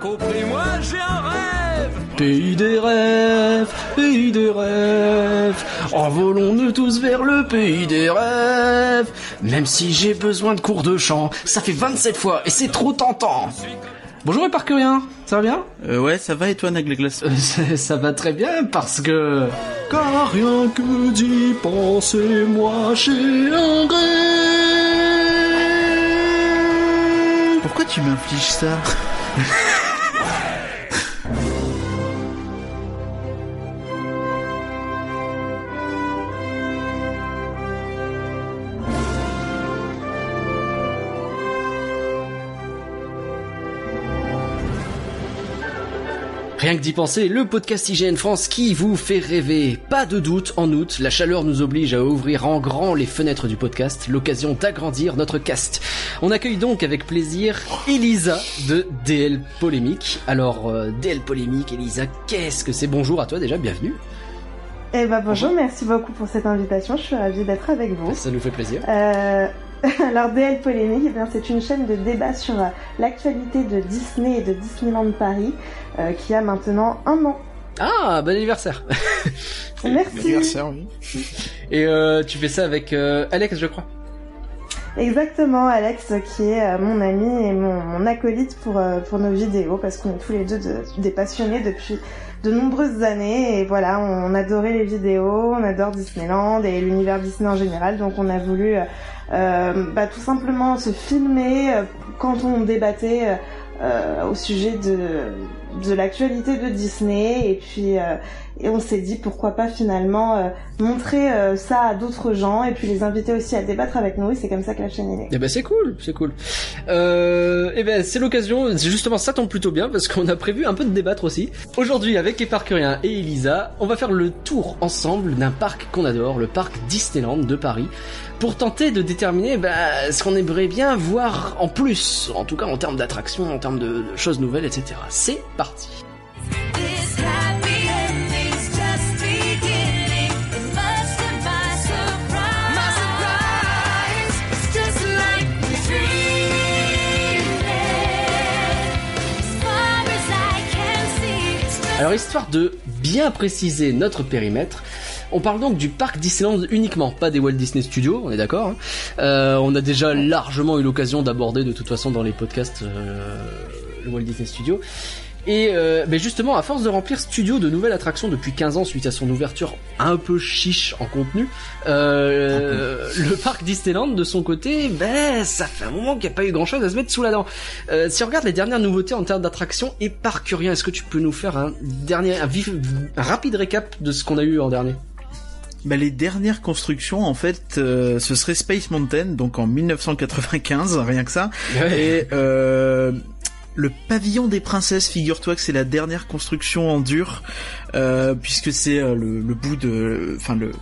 compris, moi j'ai un rêve Pays des rêves, pays des rêves, envolons-nous tous vers le pays des rêves. Même si j'ai besoin de cours de chant, ça fait 27 fois et c'est trop tentant. Bonjour et rien, ça va bien? Euh, Ouais, ça va et toi Nagleglas euh, ça, ça va très bien parce que... Car rien que d'y penser, moi j'ai un rêve. Pourquoi tu m'infliges ça? Rien que d'y penser, le podcast IGN France qui vous fait rêver. Pas de doute, en août, la chaleur nous oblige à ouvrir en grand les fenêtres du podcast, l'occasion d'agrandir notre cast. On accueille donc avec plaisir Elisa de DL Polémique. Alors, euh, DL Polémique, Elisa, qu'est-ce que c'est? Bonjour à toi déjà, bienvenue. Eh ben bonjour, merci beaucoup pour cette invitation, je suis ravie d'être avec vous. Ça nous fait plaisir. Euh... Alors DL Polémique, eh c'est une chaîne de débat sur euh, l'actualité de Disney et de Disneyland Paris euh, qui a maintenant un an. Ah, bon anniversaire Merci anniversaire, oui. Et euh, tu fais ça avec euh, Alex, je crois Exactement, Alex, qui est mon ami et mon, mon acolyte pour, pour nos vidéos, parce qu'on est tous les deux de, des passionnés depuis de nombreuses années. Et voilà, on, adorait les vidéos, on adore Disneyland et l'univers Disney en général, donc on a voulu euh, bah, tout simplement se filmer euh, quand on débattait euh, au sujet de, de l'actualité de Disney et puis et on s'est dit pourquoi pas finalement montrer ça à d'autres gens et puis les inviter aussi à débattre avec nous et c'est comme ça que la chaîne est née. Eh ben c'est cool, c'est cool. Euh, eh ben c'est l'occasion, justement ça tombe plutôt bien parce qu'on a prévu un peu de débattre aussi. Aujourd'hui avec Éparcurien et Elisa, on va faire le tour ensemble d'un parc qu'on adore, le parc Disneyland de Paris pour tenter de déterminer bah, ce qu'on aimerait bien voir en plus, en tout cas en termes d'attractions, en termes de, choses nouvelles, etc. C'est parti. Alors histoire de bien préciser notre périmètre, on parle donc du parc Disneyland uniquement, pas des Walt Disney Studios, on est d'accord. Hein. Euh, on a déjà largement eu l'occasion d'aborder de toute façon dans les podcasts euh, le Walt Disney Studio. Et euh, ben justement, à force de remplir Studio de nouvelles attractions depuis 15 ans suite à son ouverture un peu chiche en contenu, euh, le parc Disneyland de son côté, ben ça fait un moment qu'il n'y a pas eu grand chose à se mettre sous la dent. Euh, si on regarde les dernières nouveautés en termes d'attractions et parcurien, est-ce que tu peux nous faire un dernier, un, vif, un rapide récap de ce qu'on a eu en dernier? Bah, les dernières constructions, en fait, euh, ce serait Space Mountain, donc en 1995, rien que ça. Et euh, le pavillon des princesses, figure-toi que c'est la dernière construction en dur, euh, puisque c'est euh, le, bout de, enfin le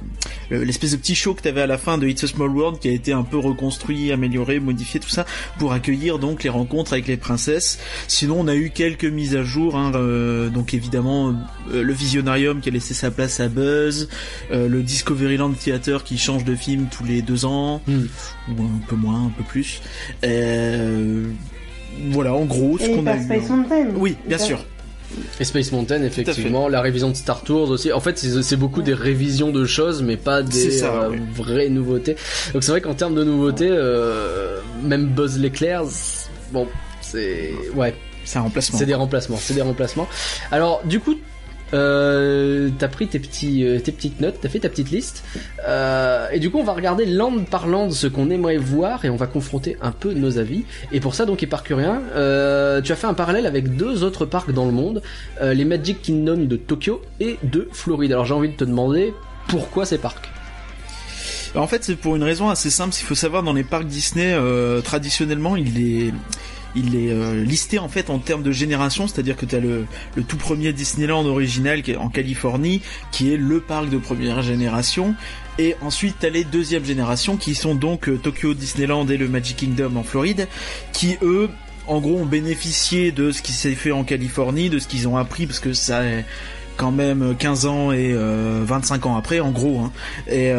l'espèce de petit show que t'avais à la fin de It's a Small World qui a été un peu reconstruit, amélioré, modifié, tout ça pour accueillir donc les rencontres avec les princesses. Sinon, on a eu quelques mises à jour, hein, euh, donc évidemment le Visionarium qui a laissé sa place à Buzz, le Discoveryland Theater qui change de film tous les deux ans, hmm. ou un peu moins, un peu plus. Euh, voilà, en gros, ce qu'on a Space Mountain. Oui, bien sûr. Et Space Mountain, effectivement, la révision de Star Tours aussi. En fait, c'est beaucoup des révisions de choses, mais pas des euh, vraies nouveautés. Donc c'est vrai qu'en termes de nouveautés, euh, même Buzz l'éclair, bon, c'est ouais, c'est un remplacement. C'est des remplacements, c'est des remplacements. Alors, du coup, euh, t'as pris tes petits, euh, tes petites notes, t'as fait ta petite liste, euh, et du coup on va regarder land par land ce qu'on aimerait voir et on va confronter un peu nos avis. Et pour ça donc Éparcurien, euh, tu as fait un parallèle avec deux autres parcs dans le monde, euh, les Magic Kingdom de Tokyo et de Floride. Alors j'ai envie de te demander pourquoi ces parcs? En fait, c'est pour une raison assez simple. Il faut savoir, dans les parcs Disney, traditionnellement, il est il est euh, listé en fait en termes de génération, c'est-à-dire que tu as le, tout premier Disneyland original qui est en Californie, qui est le parc de première génération, et ensuite tu as les deuxième génération qui sont donc euh, Tokyo Disneyland et le Magic Kingdom en Floride, qui eux en gros ont bénéficié de ce qui s'est fait en Californie, de ce qu'ils ont appris parce que ça quand même 15 ans et 25 euh, ans après en gros. Hein. Et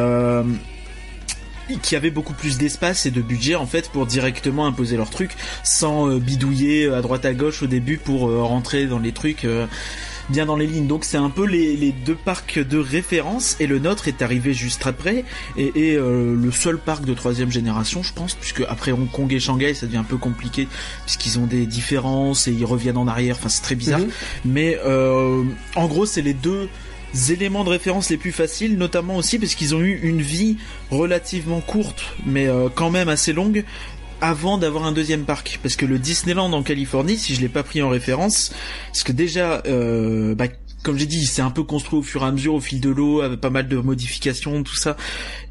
qui avaient beaucoup plus d'espace et de budget en fait pour directement imposer leurs trucs sans bidouiller à droite à gauche au début pour rentrer dans les trucs bien dans les lignes. Donc c'est un peu les, deux parcs de référence et le nôtre est arrivé juste après et, euh, le seul parc de troisième génération, je pense, puisque après Hong Kong et Shanghai, ça devient un peu compliqué puisqu'ils ont des différences et ils reviennent en arrière. Enfin, c'est très bizarre. Mhm. Mais euh, en gros, c'est les deux éléments de référence les plus faciles, notamment aussi parce qu'ils ont eu une vie relativement courte, mais euh, quand même assez longue, avant d'avoir un deuxième parc parce que le Disneyland en Californie si je l'ai pas pris en référence parce que déjà euh, bah, comme j'ai dit, c'est un peu construit au fur et à mesure, au fil de l'eau, avec pas mal de modifications, tout ça.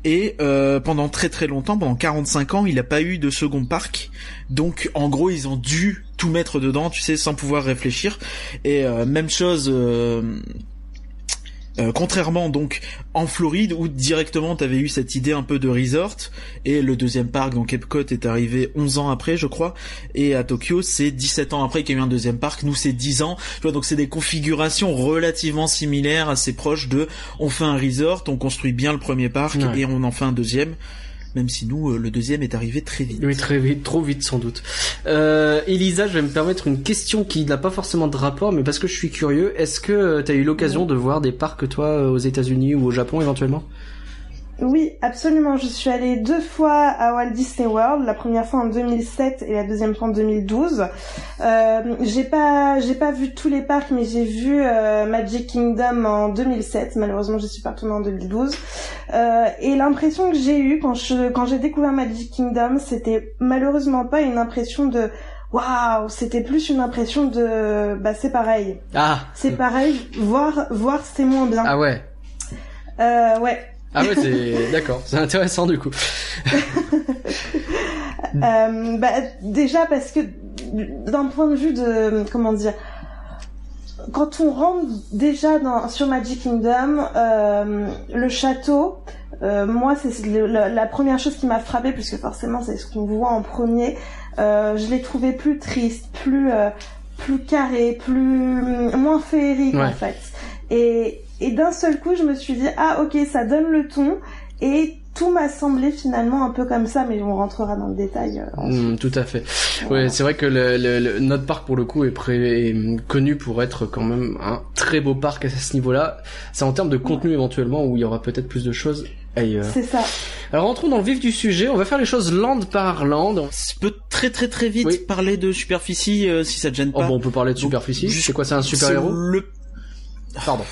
Et euh, pendant très très longtemps, pendant 45 ans, il n'a pas eu de second parc. Donc en gros, ils ont dû tout mettre dedans, tu sais, sans pouvoir réfléchir. Et euh, même chose euh, contrairement donc en Floride où directement tu avais eu cette idée un peu de resort et le deuxième parc donc Epcot est arrivé 11 ans après je crois et à Tokyo c'est 17 ans après qu'il y a eu un deuxième parc. Nous c'est 10 ans. Tu vois donc c'est des configurations relativement similaires assez proches de on fait un resort on construit bien le premier parc et on en fait un deuxième même si nous, euh, le deuxième est arrivé très vite. Oui, très vite, trop vite sans doute. Euh, Elisa, je vais me permettre une question qui n'a pas forcément de rapport, mais parce que je suis curieux, est-ce que euh, tu as eu l'occasion de voir des parcs, toi, euh, aux États-Unis ou au Japon éventuellement? Oui, absolument. Je suis allée deux fois à Walt Disney World, la première fois en 2007 et la deuxième fois en 2012. Euh, j'ai pas, j'ai pas vu tous les parcs, mais j'ai vu euh, Magic Kingdom en 2007. Malheureusement, je suis pas retournée en 2012. Euh, et l'impression que j'ai eue quand je, quand j'ai découvert Magic Kingdom, c'était malheureusement pas une impression de waouh, c'était plus une impression de, bah c'est pareil. Ah. C'est pareil. Voir, voir, c'est moins bien. Ah ouais. Euh, ouais. Ah ouais, c'est d'accord, c'est intéressant du coup. euh, bah, déjà parce que d'un point de vue de comment dire, quand on rentre déjà dans sur Magic Kingdom, euh, le château, euh, moi c'est la, première chose qui m'a frappé puisque forcément c'est ce qu'on voit en premier. Je l'ai trouvé plus triste, plus plus carré, plus moins féerique en fait. Et et d'un seul coup, je me suis dit, ah ok, ça donne le ton. Et tout m'a semblé finalement un peu comme ça, mais on rentrera dans le détail. Euh, mmh, tout à fait. Ouais, c'est vrai que le, notre parc pour le coup est, pré connu pour être quand même un très beau parc à ce niveau-là. C'est en termes de contenu éventuellement où il y aura peut-être plus de choses ailleurs. C'est ça. Alors rentrons dans le vif du sujet. On va faire les choses land par land. On peut très très très vite parler de superficie euh, si ça te gêne oh, pas. bon, on peut parler de superficie. C'est quoi, c'est un super héros Le Pardon.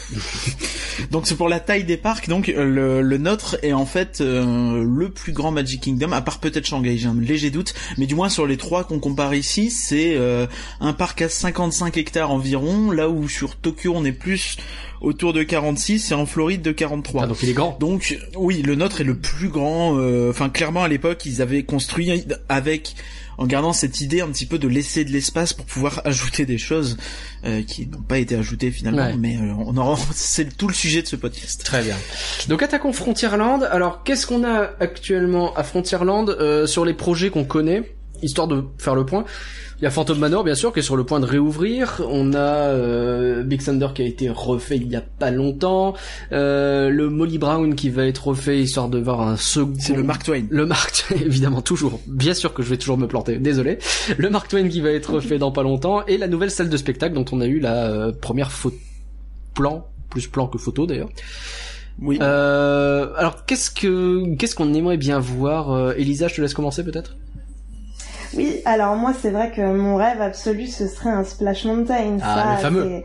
donc c'est pour la taille des parcs. Donc le, le nôtre est en fait euh, le plus grand Magic Kingdom, à part peut-être Shanghai, j'ai un léger doute, mais du moins sur les trois qu'on compare ici, c'est euh, un parc à 55 hectares environ, là où sur Tokyo on est plus autour de 46 et en Floride de 43. Ah donc il est grand. Donc oui, le nôtre est le plus grand. Euh, enfin clairement à l'époque ils avaient construit avec en gardant cette idée un petit peu de laisser de l'espace pour pouvoir ajouter des choses euh, qui n'ont pas été ajoutées finalement, mais euh, on aura, c'est tout le sujet de ce podcast. Très bien. Donc attaquons Frontierland. Alors qu'est-ce qu'on a actuellement à Frontierland euh, sur les projets qu'on connaît, histoire de faire le point. Il y a Phantom Manor bien sûr qui est sur le point de réouvrir. On a euh, Big Thunder qui a été refait il y a pas longtemps. Euh, le Molly Brown qui va être refait histoire de voir un second. C'est le Mark Twain. Le Mark Twain évidemment toujours. Bien sûr que je vais toujours me planter. Désolé. Le Mark Twain qui va être refait dans pas longtemps et la nouvelle salle de spectacle dont on a eu la euh, première photo plan plus plan que photo d'ailleurs. Oui. Euh, alors qu'est-ce que qu'est-ce qu'on aimerait bien voir? Euh, Elisa, je te laisse commencer peut-être? Oui, alors moi c'est vrai que mon rêve absolu ce serait un Splash Mountain. Ah, le fameux.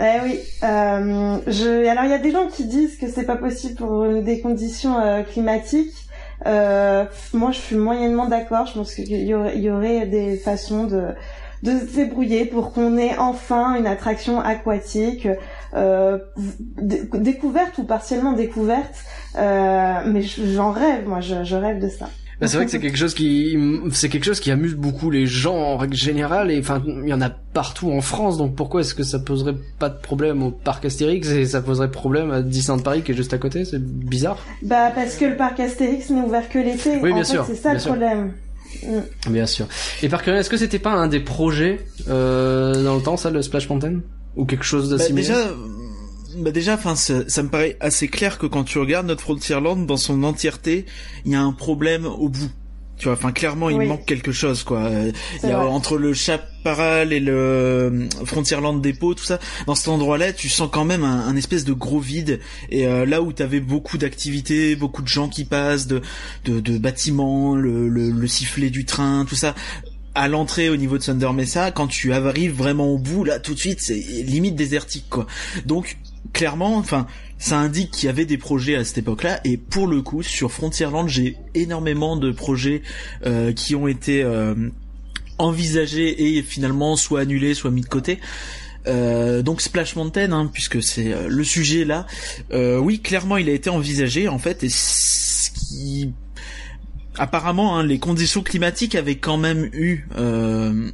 Eh oui. Euh, je... Alors il y a des gens qui disent que c'est pas possible pour des conditions euh, climatiques. Euh, moi je suis moyennement d'accord. Je pense qu'il y aurait, y aurait des façons de de se débrouiller pour qu'on ait enfin une attraction aquatique euh, découverte ou partiellement découverte. Euh, mais j'en rêve, moi, je, je rêve de ça. Bah, c'est vrai que c'est quelque chose qui c'est quelque chose qui amuse beaucoup les gens en règle générale et enfin il y en a partout en France donc pourquoi est-ce que ça poserait pas de problème au parc Astérix et ça poserait problème à Disneyland Paris qui est juste à côté c'est bizarre. Bah parce que le parc Astérix n'est ouvert que l'été. Oui bien en sûr c'est ça le problème. Mm. Bien sûr. Et par contre, est-ce que c'était pas un des projets euh, dans le temps, ça, le Splash Mountain? Ou quelque chose de bah, Déjà, bah déjà, enfin, ça, ça, me paraît assez clair que quand tu regardes notre Frontierland dans son entièreté, il y a un problème au bout. Tu vois, enfin clairement il manque quelque chose quoi. Il y a, entre le Chaparral et le euh, Frontierland dépôt, tout ça, dans cet endroit-là, tu sens quand même un, espèce de gros vide. Et euh, là où t'avais beaucoup d'activités, beaucoup de gens qui passent, de, de, de bâtiments, le, le, le sifflet du train, tout ça, à l'entrée au niveau de Thunder Mesa, quand tu arrives vraiment au bout, là tout de suite c'est limite désertique quoi. Donc clairement, enfin, ça indique qu'il y avait des projets à cette époque-là. Et pour le coup, sur Frontierland, j'ai énormément de projets euh, qui ont été euh, envisagés et finalement soit annulés, soit mis de côté. Euh, donc Splash Mountain, hein, puisque c'est euh, le sujet là, euh, oui, clairement, il a été envisagé en fait, et ce qui apparemment, hein, les conditions climatiques avaient quand même eu euh,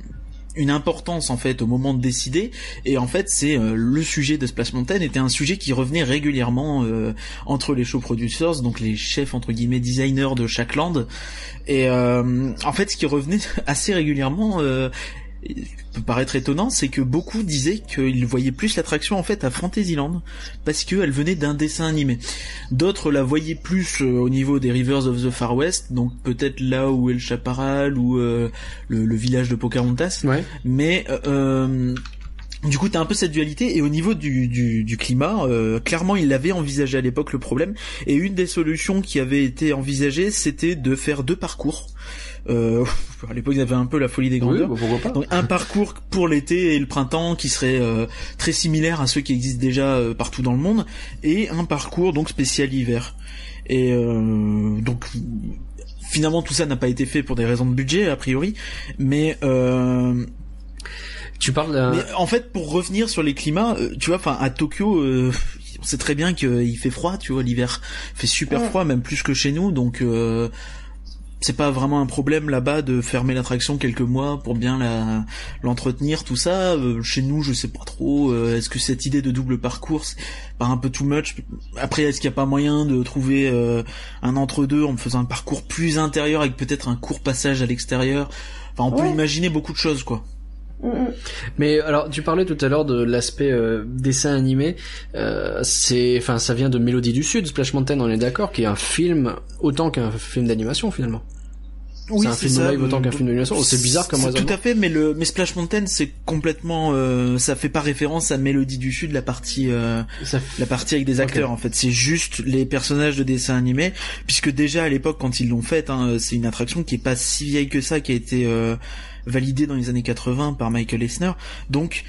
une importance en fait au moment de décider. Et en fait c'est euh, le sujet de Splash Mountain était un sujet qui revenait régulièrement euh, entre les show producers donc les chefs entre guillemets designers de chaque land. Et euh, en fait ce qui revenait assez régulièrement peut paraître étonnant, c'est que beaucoup disaient qu'ils voyaient plus l'attraction en fait à Fantasyland parce qu'elle venait d'un dessin animé. D'autres la voyaient plus euh, au niveau des Rivers of the Far West, donc peut-être là où est le Chaparral ou euh, le, village de Pocahontas. Mais euh, du coup, t'as un peu cette dualité et au niveau du, du, climat, clairement, il avait envisagé à l'époque le problème et une des solutions qui avait été envisagée, c'était de faire deux parcours. Euh, à l'époque, ils avaient un peu la folie des grandeurs. Bah, Donc un parcours pour l'été et le printemps qui serait euh, très similaire à ceux qui existent déjà euh, partout dans le monde, et un parcours donc spécial hiver. Et euh, donc finalement tout ça n'a pas été fait pour des raisons de budget a priori, mais tu parles. Mais en fait, pour revenir sur les climats, tu vois, enfin à Tokyo, on sait très bien qu'il fait froid, tu vois, l'hiver fait super froid, même plus que chez nous, donc c'est pas vraiment un problème là-bas de fermer l'attraction quelques mois pour bien la l'entretenir tout ça. Euh, chez nous je sais pas trop euh, est-ce que cette idée de double parcours c'est pas un peu too much? Après est-ce qu'il y a pas moyen de trouver euh, un entre-deux en faisant un parcours plus intérieur avec peut-être un court passage à l'extérieur? Enfin on peut imaginer beaucoup de choses quoi mais alors, tu parlais tout à l'heure de l'aspect euh, dessin animé. Euh, c'est, enfin, ça vient de Mélodie du Sud, Splash Mountain, on est d'accord, qui est un film autant qu'un film d'animation finalement. Oui, c'est un film live autant qu'un film d'animation. Oh, c'est bizarre comme. Tout à fait, mais le mais Splash Mountain, c'est complètement, euh, ça fait pas référence à Mélodie du Sud, la partie, euh, la partie avec des acteurs. En fait, c'est juste les personnages de dessin animé, puisque déjà à l'époque quand ils l'ont fait, hein, c'est une attraction qui est pas si vieille que ça, qui a été euh, validé dans les années 80 par Michael Eisner. Donc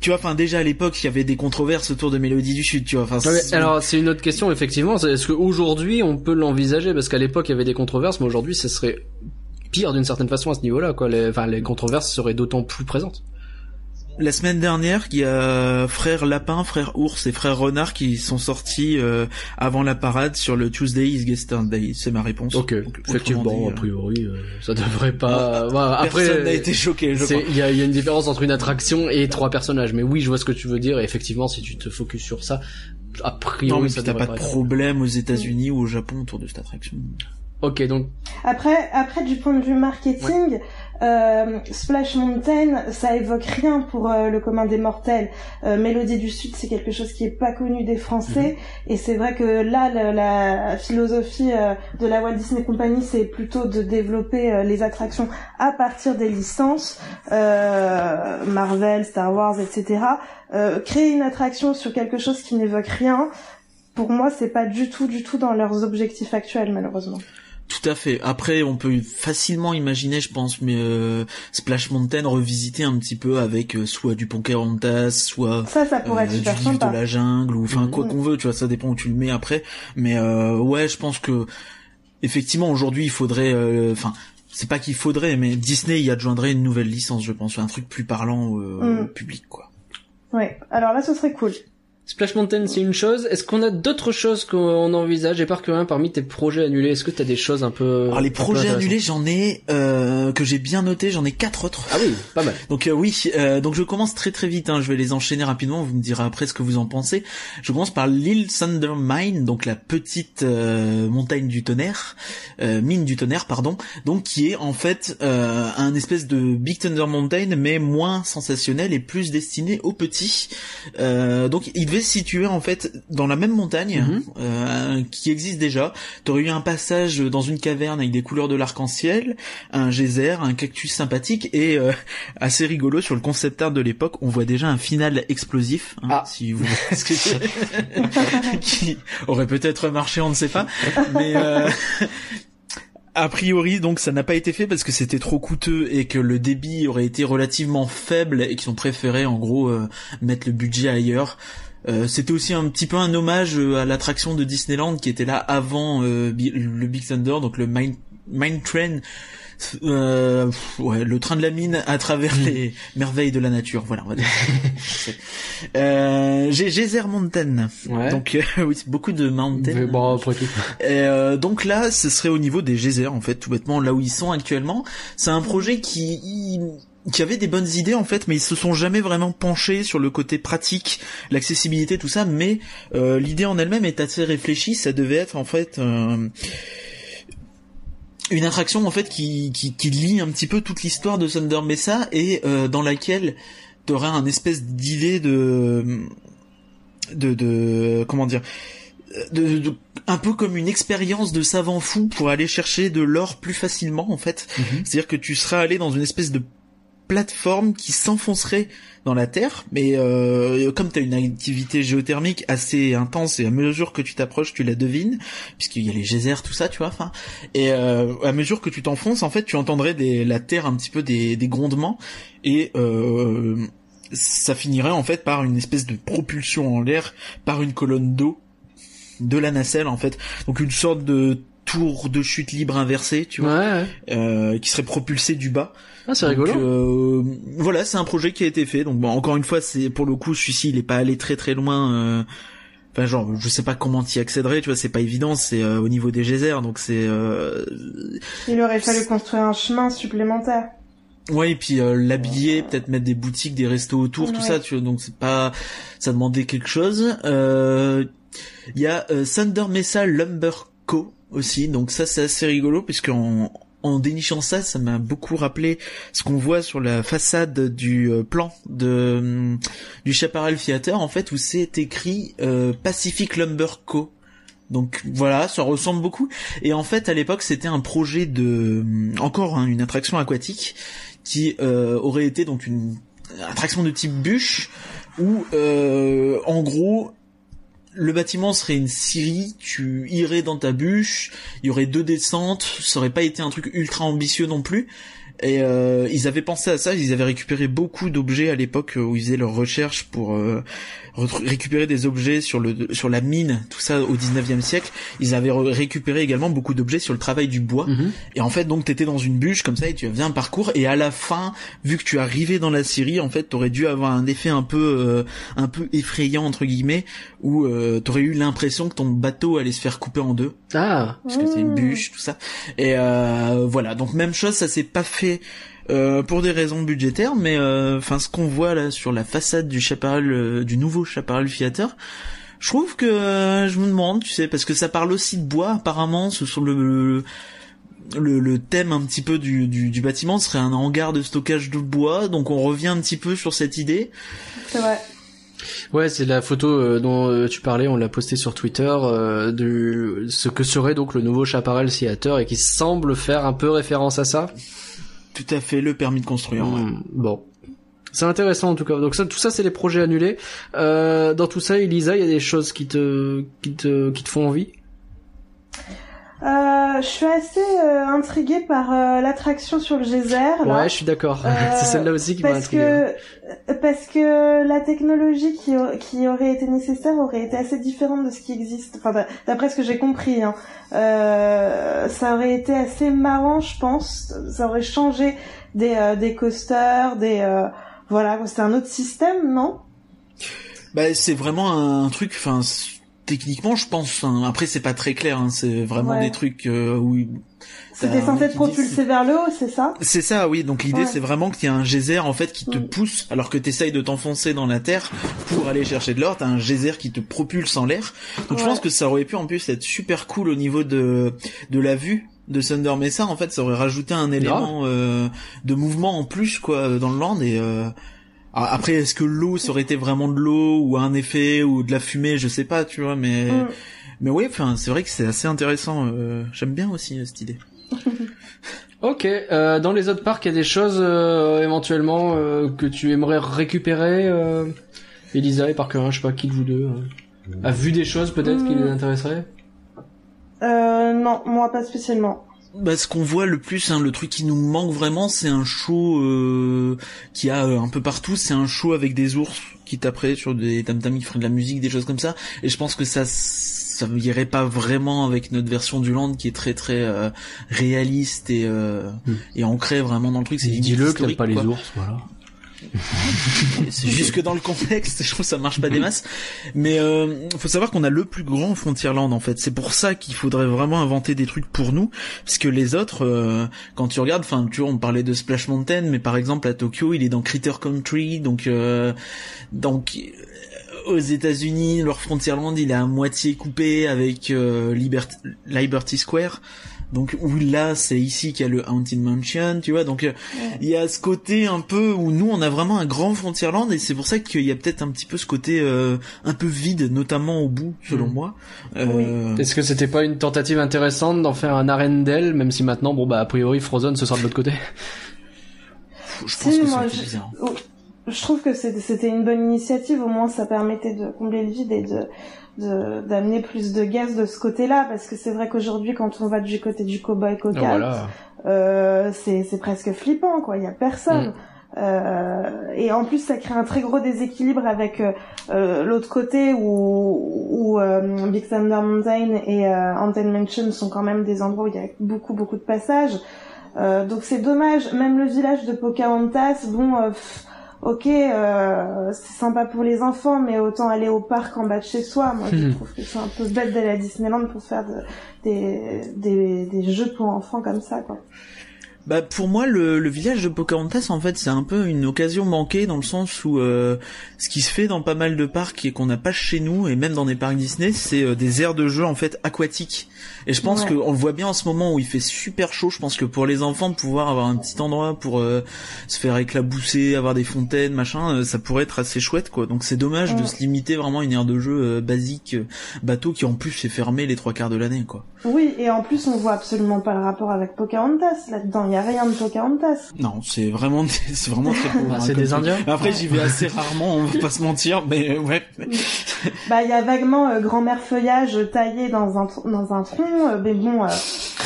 tu vois, enfin déjà à l'époque, il y avait des controverses autour de Mélodie du Sud, tu vois. Enfin, alors c'est une autre question effectivement. Est-ce qu'aujourd'hui on peut l'envisager? Parce qu'à l'époque il y avait des controverses, mais aujourd'hui ce serait pire d'une certaine façon à ce niveau-là, quoi. Les, enfin, les controverses seraient d'autant plus présentes la semaine dernière, il y a frère lapin, frère ours et frère renard qui sont sortis euh, avant la parade sur le Tuesday is Day. C'est ma réponse. Ok. Effectivement, a priori, euh, ça devrait pas. Voilà, après, personne n'a été choqué. Il y a, y a, une différence entre une attraction et trois personnages, mais oui, je vois ce que tu veux dire. Et effectivement, si tu te focuses sur ça, a priori, non, ça t'as pas de problème aux États-Unis ou au Japon autour de cette attraction. Ok, donc. Après, après du point de vue marketing, euh, Splash Mountain, ça évoque rien pour euh, le commun des mortels. Euh, Mélodie du Sud, c'est quelque chose qui est pas connu des Français, mhm. et c'est vrai que là, la, philosophie euh, de la Walt Disney Company, c'est plutôt de développer les attractions à partir des licences Marvel, Star Wars, etc. créer une attraction sur quelque chose qui n'évoque rien, pour moi, c'est pas du tout, du tout dans leurs objectifs actuels, malheureusement. Tout à fait. Après, on peut facilement imaginer, je pense, mais euh, Splash Mountain revisiter un petit peu avec euh, soit du Pocahontas, soit ça, ça pourrait être euh, du livre de la jungle, ou enfin quoi qu'on veut, tu vois, ça dépend où tu le mets après. Mais ouais, je pense que effectivement aujourd'hui, il faudrait, enfin, c'est pas qu'il faudrait, mais Disney y adjoindrait une nouvelle licence, je pense, un truc plus parlant au mm. public, quoi. Ouais. Alors là, ce serait cool. Splash Mountain, c'est une chose. Est-ce qu'on a d'autres choses qu'on envisage Et par que parmi tes projets annulés, est-ce que tu as des choses un peu Alors les projets annulés, j'en ai euh, que j'ai bien noté, j'en ai quatre autres. Ah oui, pas mal. donc euh, oui, euh, donc je commence très très vite. Hein, je vais les enchaîner rapidement. Vous me direz après ce que vous en pensez. Je commence par l'île Thunder Mine, donc la petite euh, montagne du tonnerre, euh, mine du tonnerre, pardon. Donc qui est en fait un espèce de Big Thunder Mountain, mais moins sensationnel et plus destiné aux petits. donc il devait pourrait se situer en fait dans la même montagne Mhm. euh, qui existe déjà. T'aurais eu un passage dans une caverne avec des couleurs de l'arc-en-ciel, un geyser, un cactus sympathique et euh, assez rigolo sur le concept art de l'époque, on voit déjà un final explosif. hein, Ah. si vous qui aurait peut-être marché, on ne sait pas, mais. euh, A priori, donc ça n'a pas été fait parce que c'était trop coûteux et que le débit aurait été relativement faible et qu'ils ont préféré en gros euh, mettre le budget ailleurs. Euh, c'était aussi un petit peu un hommage euh, à l'attraction de Disneyland qui était là avant euh, le Big Thunder, donc le Mine, Mine Train, euh, pff, ouais, le train de la mine à travers les merveilles de la nature. Voilà, on va dire. euh, Geyser Mountain. Ouais. Donc euh, oui, beaucoup de mountain. Mais bon. Et, euh, donc là, ce serait au niveau des geysers, en fait, tout bêtement, là où ils sont actuellement. C'est un projet qui qui avait des bonnes idées en fait, mais ils se sont jamais vraiment penchés sur le côté pratique, l'accessibilité, tout ça. Mais euh, l'idée en elle-même est assez réfléchie. Ça devait être en fait euh, une attraction en fait qui, qui qui lie un petit peu toute l'histoire de Thunder Mesa et euh, dans laquelle t'auras un espèce d'idée de de de comment dire de, de- un peu comme une expérience de savant fou pour aller chercher de l'or plus facilement en fait. Mhm. C'est-à-dire que tu seras allé dans une espèce de plateforme qui s'enfoncerait dans la terre, mais euh, comme tu as une activité géothermique assez intense et à mesure que tu t'approches, tu la devines, puisqu'il y a les geysers, tout ça, tu vois. Enfin, et euh, à mesure que tu t'enfonces, en fait, tu entendrais des, la terre un petit peu des, des grondements et euh, ça finirait en fait par une espèce de propulsion en l'air par une colonne d'eau de la nacelle en fait. Donc une sorte de tour de chute libre inversé, tu vois, Ouais, ouais. euh, qui serait propulsé du bas. Ah, c'est rigolo. euh, voilà, c'est un projet qui a été fait. Donc bon, encore une fois, c'est pour le coup, celui-ci, il est pas allé très très loin. euh, Enfin, genre, je sais pas comment t'y accéderais, tu vois, c'est pas évident, c'est euh, au niveau des geysers, donc c'est... Euh... Il aurait fallu construire un chemin supplémentaire. Ouais, et puis euh, l'habiller, peut-être mettre des boutiques, des restos autour, tout ça, tu vois, donc c'est pas... Ça demandait quelque chose. Euh, Il y a euh, Thunder Mesa Lumber Co. aussi, donc ça c'est assez rigolo, puisqu'en en dénichant ça, ça m'a beaucoup rappelé ce qu'on voit sur la façade du euh, plan de hum, du Chaparral Theater, en fait, où c'est écrit euh, Pacific Lumber Co. Donc voilà, ça ressemble beaucoup. Et en fait, à l'époque, c'était un projet de hum, encore hein, une attraction aquatique qui euh, aurait été donc une attraction de type bûche où euh, en gros le bâtiment serait une scierie, tu irais dans ta bûche, il y aurait deux descentes, ça aurait pas été un truc ultra ambitieux non plus. Et euh, ils avaient pensé à ça, ils avaient récupéré beaucoup d'objets à l'époque où ils faisaient leurs recherches pour euh, récupérer des objets sur le sur la mine, tout ça au 19e siècle. Ils avaient récupéré également beaucoup d'objets sur le travail du bois. Mhm. Et en fait, donc, t'étais dans une bûche comme ça et tu faisais un parcours. Et à la fin, vu que tu arrivais dans la Syrie, en fait, t'aurais dû avoir un effet un peu, euh, un peu effrayant entre guillemets, où euh, t'aurais eu l'impression que ton bateau allait se faire couper en deux Ah, parce que c'est une Mmh. bûche, tout ça. Et euh, voilà. Donc même chose, ça s'est pas fait. Euh, pour des raisons budgétaires, mais euh, enfin ce qu'on voit là sur la façade du chaparral, euh, du nouveau chaparral Theater, je trouve que euh, je me demande, tu sais, parce que ça parle aussi de bois apparemment, ce sur le, le le, le thème un petit peu du, du, du bâtiment serait un hangar de stockage de bois, donc on revient un petit peu sur cette idée. C'est vrai. ouais, c'est la photo euh, dont euh, tu parlais, on l'a postée sur Twitter, euh, de ce que serait donc le nouveau Chaparral Theater et qui semble faire un peu référence à ça. Tout à fait le permis de construire. Hmm, Bon. C'est intéressant en tout cas. Donc ça, tout ça, c'est les projets annulés. Euh, dans tout ça, Elisa, il y a des choses qui te, qui te, qui te font envie? Euh, je suis assez euh, intriguée par euh, l'attraction sur le geyser. Là. Ouais, je suis d'accord. Euh, c'est celle-là aussi qui m'a parce intrigué. que parce que la technologie qui, qui aurait été nécessaire aurait été assez différente de ce qui existe. Enfin, d'a- d'après ce que j'ai compris, hein. Euh, ça aurait été assez marrant, je pense. Ça aurait changé des euh, des coasters, des euh, voilà, c'est un autre système, non? Bah c'est vraiment un truc, enfin techniquement je pense. hein, après c'est pas très clair, hein, c'est vraiment Ouais. des trucs euh, où C'était censé être propulsé vers le haut, c'est ça? C'est ça, oui. Donc l'idée, Ouais. c'est vraiment qu'il y a un geyser en fait qui te Mm. pousse, alors que t'essayes de t'enfoncer dans la terre pour aller chercher de l'or. T'as un geyser qui te propulse en l'air. Donc je pense que ça aurait pu en plus être super cool au niveau de de la vue de Thunder Mesa. En fait, ça aurait rajouté un élément euh, de mouvement en plus quoi dans le land et euh, après, est-ce que l'eau ça aurait été vraiment de l'eau ou un effet ou de la fumée, je sais pas, tu vois, mais mm. mais oui, enfin, c'est vrai que c'est assez intéressant. Euh, j'aime bien aussi cette idée. ok, euh, dans les autres parcs, il y a des choses éventuellement que tu aimerais récupérer, Elisa et Parker, je sais pas qui de vous deux a vu des choses peut-être qui les mm. intéresseraient. non, moi pas spécialement bah, ce qu'on voit le plus, hein, le truc qui nous manque vraiment, c'est un show euh, qui a euh, un peu partout. C'est un show avec des ours qui taperaient sur des tam tam qui feraient de la musique, des choses comme ça. Et je pense que ça, ça irait pas vraiment avec notre version du land qui est très très euh, réaliste et euh, hmm. et ancré vraiment dans le truc. C'est dis-le que pas les ours, voilà. c'est juste que dans le contexte, je trouve que ça marche pas des masses. Mais euh, faut savoir qu'on a le plus grand Frontierland en fait. C'est pour ça qu'il faudrait vraiment inventer des trucs pour nous, parce que les autres, euh, quand tu regardes, enfin, tu vois, on parlait de Splash Mountain, mais par exemple à Tokyo, il est dans Critter Country, donc euh, donc euh, aux États-Unis, leur Frontierland, il est à moitié coupé avec euh, Liberty Square. Donc où là c'est ici qu'il y a le Haunted Mansion, tu vois. Donc euh, il y a ce côté un peu où nous on a vraiment un grand Frontierland et c'est pour ça qu'il y a peut-être un petit peu ce côté euh, un peu vide, notamment au bout, selon mm. moi. Euh... Est-ce que c'était pas une tentative intéressante d'en faire un Arendelle, même si maintenant bon bah a priori Frozen ce sera de l'autre côté? Je pense que c'est bizarre. Je trouve que c'était une bonne initiative, au moins ça permettait de combler le vide et de d'amener plus de gaz de ce côté-là parce que c'est vrai qu'aujourd'hui quand on va du côté du cowboy coca euh, c'est c'est presque flippant quoi. Il y a personne. Mm. euh, et en plus ça crée un très gros déséquilibre avec euh, l'autre côté où où euh, Big Thunder Mountain et euh, Haunted Mansion sont quand même des endroits où il y a beaucoup beaucoup de passages. Euh, donc c'est dommage. Même le village de Pocahontas bon ok, euh, c'est sympa pour les enfants, mais autant aller au parc en bas de chez soi. Moi, je hmm. trouve que c'est un peu bête d'aller à Disneyland pour faire des, des, des jeux pour enfants comme ça, quoi. Bah pour moi le, le, village de Pocahontas en fait c'est un peu une occasion manquée dans le sens où euh, ce qui se fait dans pas mal de parcs et qu'on n'a pas chez nous et même dans des parcs Disney c'est euh, des aires de jeu en fait aquatiques. Et je pense qu'on le voit bien en ce moment où il fait super chaud. Je pense que pour les enfants de pouvoir avoir un petit endroit pour euh, se faire éclabousser avoir des fontaines machin ça pourrait être assez chouette quoi. Donc c'est dommage de se limiter vraiment à une aire de jeu basique bateau qui en plus est fermé les trois quarts de l'année quoi. Oui et en plus on voit absolument pas le rapport avec Pocahontas rien de Pocahontas. Non, c'est vraiment, c'est vraiment très pauvre. Bah, c'est des Indiens. Après, j'y vais assez rarement, on va pas se mentir, mais ouais. bah, il y a vaguement euh, grand-mère feuillage taillé dans un dans un tronc, euh, mais bon, euh,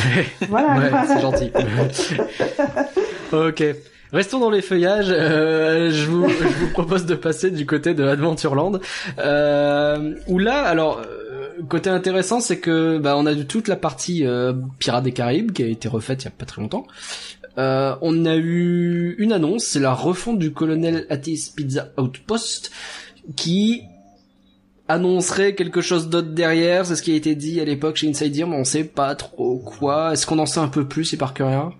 voilà. ouais, c'est gentil. ok. Restons dans les feuillages. je, vous, je vous propose de passer du côté de Adventureland, euh, où là, alors côté intéressant, c'est que bah, on a eu toute la partie euh, Pirates des Caraïbes qui a été refaite il y a pas très longtemps. Euh, on a eu une annonce, c'est la refonte du Colonel Atis Pizza Outpost qui annoncerait quelque chose d'autre derrière. C'est ce qui a été dit à l'époque chez Insider, mais on sait pas trop quoi. Est-ce qu'on en sait un peu plus, et par rien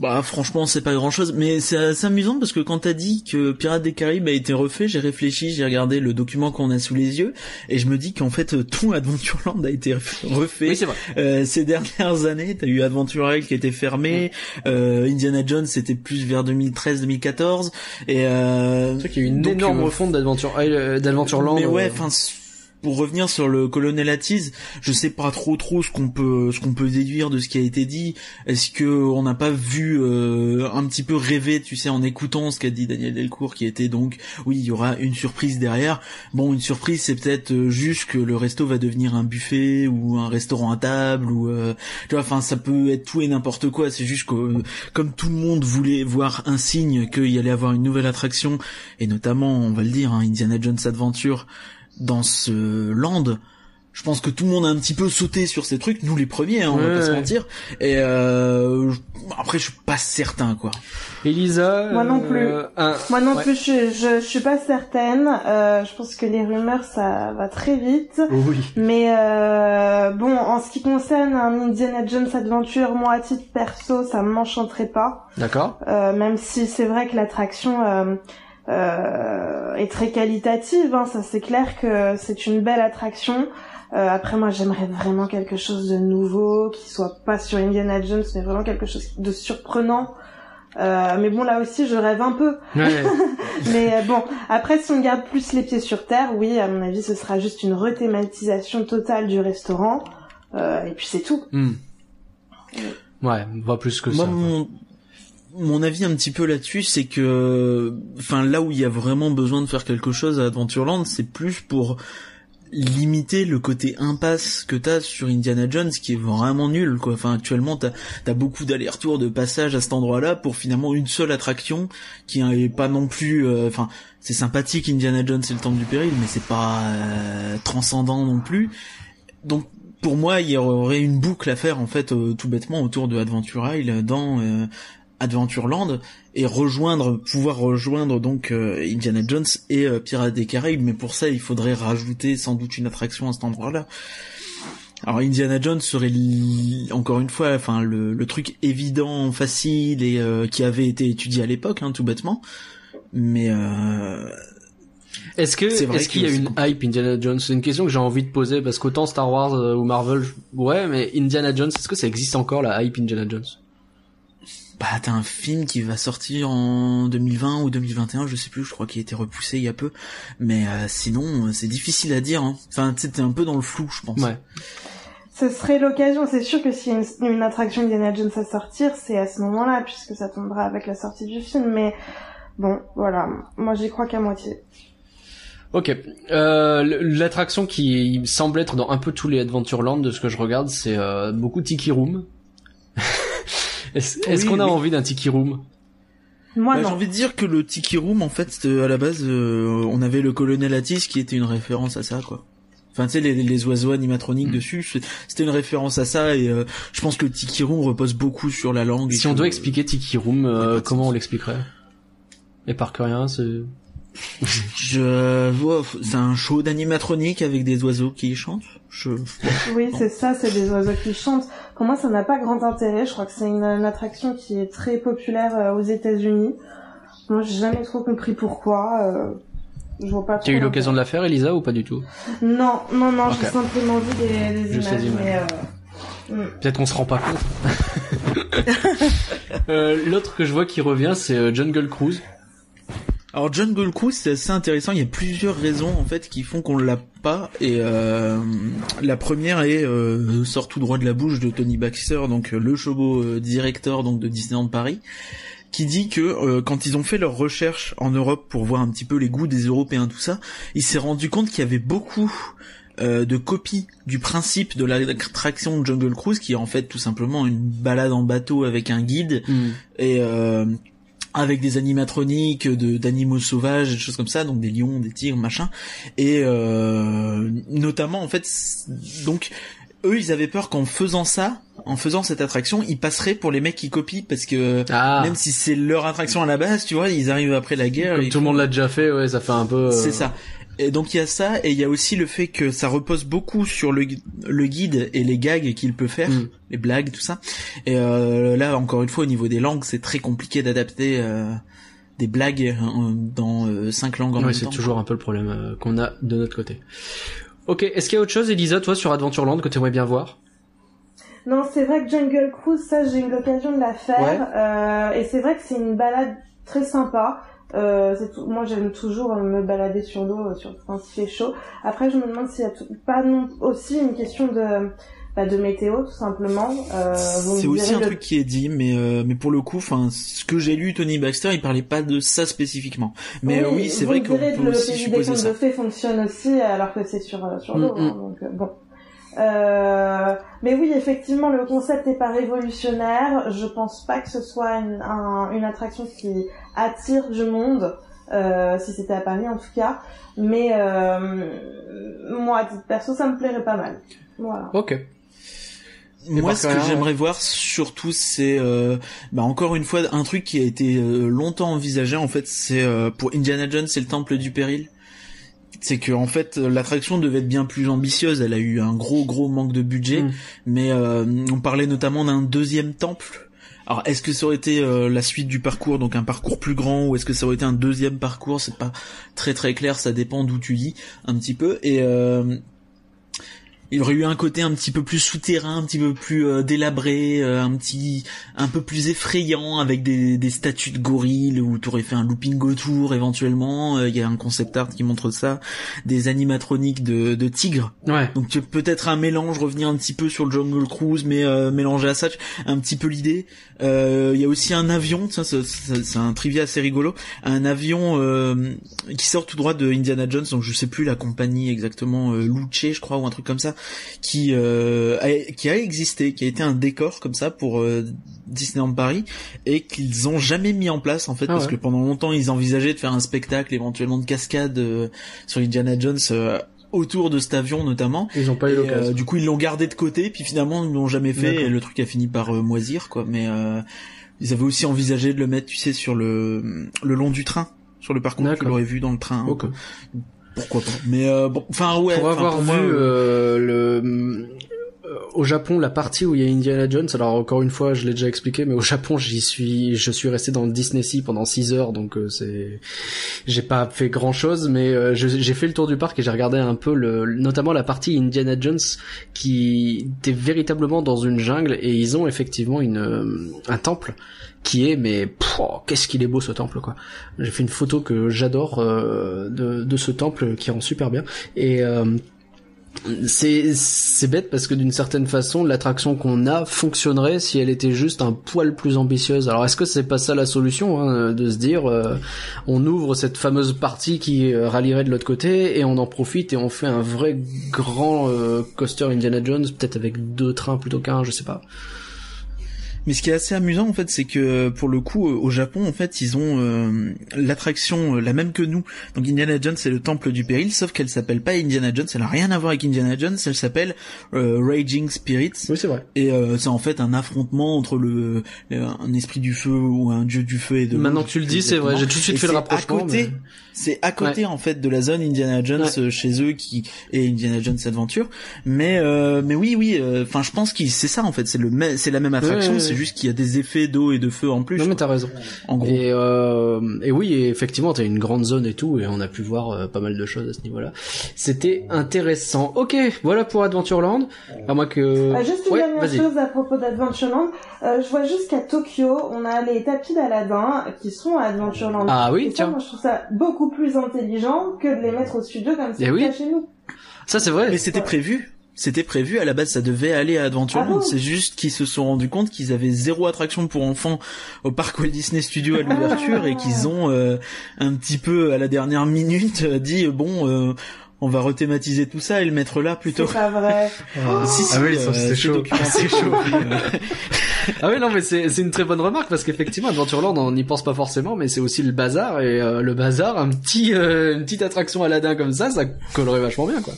bah franchement c'est pas grand chose, mais c'est assez amusant parce que quand t'as dit que Pirates des Caraïbes a été refait, j'ai réfléchi, j'ai regardé le document qu'on a sous les yeux et je me dis qu'en fait tout Adventureland a été refait. Oui, c'est vrai. Euh, ces dernières années, t'as eu Adventure qui était fermé, euh, Indiana Jones c'était plus vers 2013-2014 et euh, c'est vrai qu'il y a eu une énorme euh, refonte d'Adventure euh, d'Adventureland. Mais ouais, enfin pour revenir sur le colonel Attise, je sais pas trop trop ce qu'on peut ce qu'on peut déduire de ce qui a été dit. Est-ce que on n'a pas vu euh, un petit peu rêver, tu sais, en écoutant ce qu'a dit Daniel Delcourt, qui était donc, oui, il y aura une surprise derrière. Bon, une surprise, c'est peut-être euh, juste que le resto va devenir un buffet ou un restaurant à table ou, euh, tu vois, enfin, ça peut être tout et n'importe quoi. C'est juste que comme tout le monde voulait voir un signe qu'il y allait avoir une nouvelle attraction et notamment, on va le dire, hein, Indiana Jones Adventure dans ce land, je pense que tout le monde a un petit peu sauté sur ces trucs, nous les premiers, hein, on va pas se mentir. Et euh, après, je suis pas certain, quoi. Elisa, moi non plus. Euh, moi non plus, je, je, suis pas certaine. Euh, je pense que les rumeurs, ça va très vite. Oui. Mais euh, bon, en ce qui concerne un Indiana Jones Adventure, moi à titre perso, ça m'enchanterait pas. D'accord. Euh, même si c'est vrai que l'attraction euh, est très qualitative. Hein. Ça, c'est clair que c'est une belle attraction. Euh, après, moi, j'aimerais vraiment quelque chose de nouveau, qui soit pas sur Indiana Jones, mais vraiment quelque chose de surprenant. Euh, mais bon, là aussi, je rêve un peu. Ouais. mais euh, bon, après, si on garde plus les pieds sur terre, oui, à mon avis, ce sera juste une rethématisation totale du restaurant. Euh, et puis c'est tout. Hmm. Ouais, pas plus que Moi, ça. mon, mon avis un petit peu là-dessus, c'est que, enfin, là où il y a vraiment besoin de faire quelque chose à Adventureland, c'est plus pour limiter le côté impasse que t'as sur Indiana Jones qui est vraiment nul quoi. Enfin actuellement t'as as beaucoup d'allers-retours de passage à cet endroit-là pour finalement une seule attraction qui est pas non plus euh, c'est sympathique Indiana Jones et le temple du péril mais c'est pas euh, transcendant non plus. Donc pour moi il y aurait une boucle à faire en fait euh, tout bêtement autour de Adventure Isle dans euh, Adventureland et rejoindre, pouvoir rejoindre donc euh, Indiana Jones et euh, Pirates des Caraïbes. Mais pour ça, il faudrait rajouter sans doute une attraction à cet endroit-là. Alors Indiana Jones serait li- encore une fois, enfin le, le truc évident, facile et euh, qui avait été étudié à l'époque, hein, tout bêtement. Mais euh, Est-ce que est-ce qu'il y a une hype Indiana Jones? C'est une question que j'ai envie de poser parce qu'autant Star Wars euh, ou Marvel, ouais, mais Indiana Jones, est-ce que ça existe encore la hype Indiana Jones? Bah t'as un film qui va sortir en 2020 ou 2021, je sais plus, je crois qu'il a été repoussé il y a peu. Mais euh, sinon, euh, c'est difficile à dire. Hein. Enfin, t'es un peu dans le flou, je pense. Ouais. Ce serait l'occasion, c'est sûr que s'il y a une, une attraction Indiana Jones à sortir, c'est à ce moment-là, puisque ça tombera avec la sortie du film. Mais bon, voilà, moi j'y crois qu'à moitié. Ok. Euh, L'attraction qui semble être dans un peu tous les Adventureland de ce que je regarde, c'est euh, beaucoup Tiki Room. Est-ce Oui, qu'on a oui. envie d'un Tiki Room? Moi Bah, J'ai envie de dire que le Tiki Room, en fait, euh, à la base, euh, on avait le colonel Atis qui était une référence à ça, quoi. Enfin, tu sais, les, les oiseaux animatroniques Mm. dessus, c'était une référence à ça, et euh, je pense que le Tiki Room repose beaucoup sur la langue. et Si on doit expliquer Tiki Room, euh, comment sens. on l'expliquerait? Et par que rien, c'est... Je vois, c'est un show d'animatronique avec des oiseaux qui chantent. Je... Oui, c'est ça, c'est des oiseaux qui chantent. Pour moi, ça n'a pas grand intérêt. Je crois que c'est une, une attraction qui est très populaire euh, aux États-Unis. Moi, j'ai jamais trop compris pourquoi. Euh, je vois pas. Tu as eu l'occasion de la faire, Elisa, ou pas du tout? Non, non, non, j'ai simplement vu des, images, mais euh, hmm. Peut-être qu'on se rend pas compte. Euh, L'autre que je vois qui revient, c'est Jungle Cruise. Alors Jungle Cruise, c'est assez intéressant. Il y a plusieurs raisons en fait qui font qu'on l'a pas. Et euh, la première est euh, sort tout droit de la bouche de Tony Baxter, donc euh, le showbo euh, director donc de Disneyland Paris, qui dit que euh, quand ils ont fait leurs recherches en Europe pour voir un petit peu les goûts des Européens tout ça, il s'est rendu compte qu'il y avait beaucoup euh, de copies du principe de l'attraction Jungle Cruise, qui est en fait tout simplement une balade en bateau avec un guide et euh, avec des animatroniques de d'animaux sauvages, des choses comme ça, donc des lions, des tigres, machin, et euh, notamment en fait, donc eux ils avaient peur qu'en faisant ça, en faisant cette attraction, ils passeraient pour les mecs qui copient parce que Ah, même si c'est leur attraction à la base, tu vois, ils arrivent après la guerre. comme et tout le monde l'a déjà fait, ouais, ça fait un peu... euh, c'est ça. Et donc il y a ça, et il y a aussi le fait que ça repose beaucoup sur le, gui- le guide et les gags qu'il peut faire, Mm. les blagues, tout ça. Et euh, là, encore une fois, au niveau des langues, c'est très compliqué d'adapter euh, des blagues euh, dans euh, cinq langues en Ouais, même c'est temps. toujours un peu le problème euh, qu'on a de notre côté. Ok, est-ce qu'il y a autre chose, Elisa, toi, sur Adventureland, que tu aimerais bien voir? Non, c'est vrai que Jungle Cruise, ça, j'ai eu l'occasion de la faire. Euh, et c'est vrai que c'est une balade très sympa. Euh, tout- Moi, j'aime toujours euh, me balader sur l'eau, euh, sur... quand il fait chaud. Après, je me demande s'il y a tout- pas non... aussi une question de, bah, de météo, tout simplement. Euh, C'est aussi un le- truc qui est dit, mais euh, mais pour le coup, enfin, ce que j'ai lu, Tony Baxter, il parlait pas de ça spécifiquement. Mais euh, oui, c'est vrai qu'on peut le aussi supposer ça. de fées fonctionne aussi alors que c'est sur sur l'eau. Mm, mm. hein, donc euh, bon. Euh, mais oui, effectivement, le concept n'est pas révolutionnaire. Je pense pas que ce soit une, un- une attraction qui attire du monde, euh, si c'était à Paris en tout cas. Mais euh, moi, à titre perso, ça me plairait pas mal. Voilà. Ok. Et Moi, ce que j'aimerais voir surtout, c'est euh, bah, encore une fois un truc qui a été euh, longtemps envisagé. En fait, c'est euh, pour Indiana Jones, c'est le Temple du Péril. C'est que en fait, euh, l'attraction devait être bien plus ambitieuse. Elle a eu un gros gros manque de budget, Mm. mais euh, on parlait notamment d'un deuxième temple. Alors, est-ce que ça aurait été euh, la suite du parcours, donc un parcours plus grand, ou est-ce que ça aurait été un deuxième parcours? C'est pas très très clair. Ça dépend d'où tu dis un petit peu. Et euh, il aurait eu un côté un petit peu plus souterrain, un petit peu plus euh, délabré, euh, un petit, un peu plus effrayant avec des, des statues de gorilles où tu aurais fait un looping autour éventuellement. Euh, il y a un concept art qui montre ça, des animatroniques de, de tigres. Ouais. Donc peut-être un mélange, revenir un petit peu sur le Jungle Cruise, mais mélanger à ça, un petit peu l'idée. Il y a aussi un avion, ça c'est un trivia assez rigolo, un avion qui sort tout droit de Indiana Jones, donc je sais plus la compagnie exactement, Luce je crois ou un truc comme ça qui euh, a, qui a existé, qui a été un décor comme ça pour euh, Disneyland Paris et qu'ils ont jamais mis en place en fait ah parce que pendant longtemps ils envisageaient de faire un spectacle éventuellement de cascade euh, sur Indiana Jones autour de cet avion notamment. Ils ont pas eu l'occasion. du coup ils l'ont gardé de côté puis finalement ils l'ont jamais fait et le truc a fini par moisir quoi. Mais ils avaient aussi envisagé de le mettre tu sais sur le le long du train sur le parcours que l'aurait vu dans le train pourquoi pas. Mais euh, bon, enfin ouais. Pour avoir vu euh, le euh, au Japon la partie où il y a Indiana Jones alors encore une fois je l'ai déjà expliqué mais au Japon j'y suis je suis resté dans le Disney Sea pendant 6 heures donc c'est j'ai pas fait grand chose mais j'ai fait le tour du parc et j'ai regardé un peu le notamment la partie Indiana Jones qui était véritablement dans une jungle et ils ont effectivement une un temple qui est mais qu'est-ce qu'il est beau ce temple quoi. J'ai fait une photo que j'adore euh, de, de ce temple qui rend super bien et euh, c'est c'est bête parce que d'une certaine façon l'attraction qu'on a fonctionnerait si elle était juste un poil plus ambitieuse. Alors est-ce que c'est pas ça la solution hein, de se dire euh, on ouvre cette fameuse partie qui rallierait de l'autre côté et on en profite et on fait un vrai grand coaster Indiana Jones peut-être avec deux trains plutôt qu'un, je sais pas. Mais ce qui est assez amusant en fait, c'est que pour le coup, euh, au Japon, en fait, ils ont euh, l'attraction euh, la même que nous. Donc Indiana Jones, c'est le temple du péril, sauf qu'elle s'appelle pas Indiana Jones. Elle a rien à voir avec Indiana Jones. Elle s'appelle Raging Spirits. Oui, c'est vrai. Et c'est en fait un affrontement entre le, un esprit du feu ou un dieu du feu et de. Maintenant que tu le dis, c'est vrai. J'ai tout de suite fait le rapprochement. C'est à côté en fait de la zone Indiana Jones chez eux qui et Indiana Jones Adventure. Mais mais oui, oui. Enfin, je pense que c'est ça en fait. C'est le c'est la même attraction juste qu'il y a des effets d'eau et de feu en plus. Non mais t'as raison. En gros. Et, euh, et oui, et effectivement, t'as une grande zone et tout, et on a pu voir euh, pas mal de choses à ce niveau-là. C'était intéressant. Ok, voilà pour Adventureland. À moi que. Euh, juste une dernière chose à propos d'Adventureland. Euh, je vois juste qu'à Tokyo, on a les tapis d'Aladin qui sont à Adventureland. Ah oui, tiens. moi, je trouve ça beaucoup plus intelligent que de les mettre au studio comme c'est oui. chez nous. Ça c'est vrai. Mais c'était prévu c'était prévu à la base ça devait aller à Adventureland ah c'est juste qu'ils se sont rendus compte qu'ils avaient zéro attraction pour enfants au parc Walt Disney Studio à l'ouverture et qu'ils ont euh, un petit peu à la dernière minute euh, dit euh, bon on va rethématiser tout ça et le mettre là plutôt. C'est pas vrai. Ah, si, si, ah oui, c'est chaud. C'est chaud. ah oui, non, mais c'est, c'est une très bonne remarque parce qu'effectivement, Adventureland, on n'y pense pas forcément, mais c'est aussi le bazar et le bazar, un petit, une petite attraction Aladdin comme ça, ça collerait vachement bien, quoi.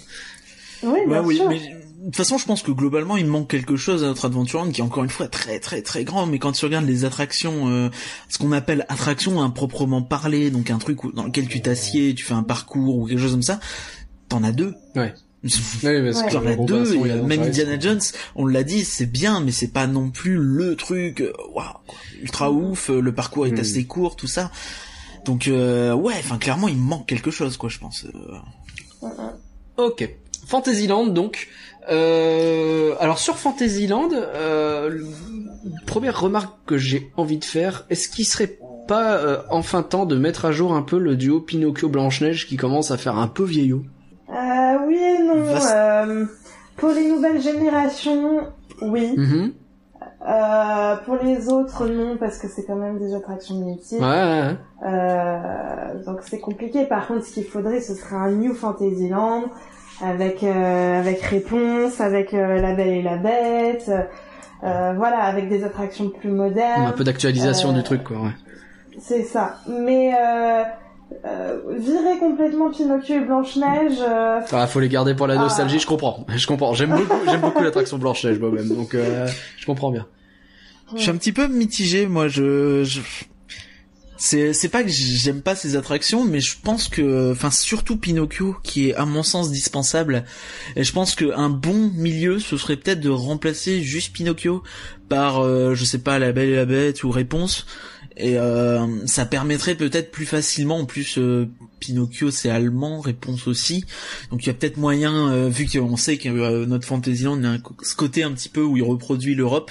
Oui, bien oui, mais de toute façon, je pense que globalement, il manque quelque chose à notre Adventureland qui est encore une fois très très très grand. Mais quand tu regardes les attractions, euh, ce qu'on appelle attractions improprement parlé, donc un truc dans lequel tu t'assieds, tu fais un parcours ou quelque chose comme ça, t'en as deux. Ouais. oui, parce ouais. a deux, même Indiana Jones, on l'a dit, c'est bien, mais c'est pas non plus le truc, euh, waouh, ultra ouf, euh, le parcours est hmm. assez court, tout ça. Donc ouais, enfin clairement, il manque quelque chose, quoi, je pense. Ok. Fantasyland donc. Euh, alors sur Fantasyland, euh, première remarque que j'ai envie de faire, est-ce qu'il serait pas euh, enfin temps de mettre à jour un peu le duo Pinocchio Blanche-Neige qui commence à faire un peu vieillot? Euh, Oui et non. Euh, pour les nouvelles générations, oui. Mm-hmm. Euh, pour les autres, non, parce que c'est quand même des attractions mythiques. Ouais, Euh, donc c'est compliqué. Par contre, ce qu'il faudrait, ce serait un New Fantasyland avec euh, avec réponse, avec euh, La Belle et la Bête, euh, voilà, avec des attractions plus modernes. Un peu d'actualisation du truc, quoi. Ouais. C'est ça. Mais virer complètement Pinocchio et Blanche Neige. Euh... Ah, faut les garder pour la ah. nostalgie. Je comprends. Je comprends. J'aime beaucoup. J'aime beaucoup l'attraction Blanche Neige moi-même. Donc je comprends bien. Je suis un petit peu mitigé. Moi, je, je c'est c'est pas que j'aime pas ces attractions mais je pense que enfin surtout Pinocchio qui est à mon sens dispensable et je pense que un bon milieu ce serait peut-être de remplacer juste Pinocchio par euh, je sais pas la Belle et la Bête ou Réponse Et euh, ça permettrait peut-être plus facilement, en plus euh, Pinocchio c'est allemand, réponse aussi. Donc il y a peut-être moyen, euh, vu qu'on sait que notre Fantasyland a ce côté un petit peu où il reproduit l'Europe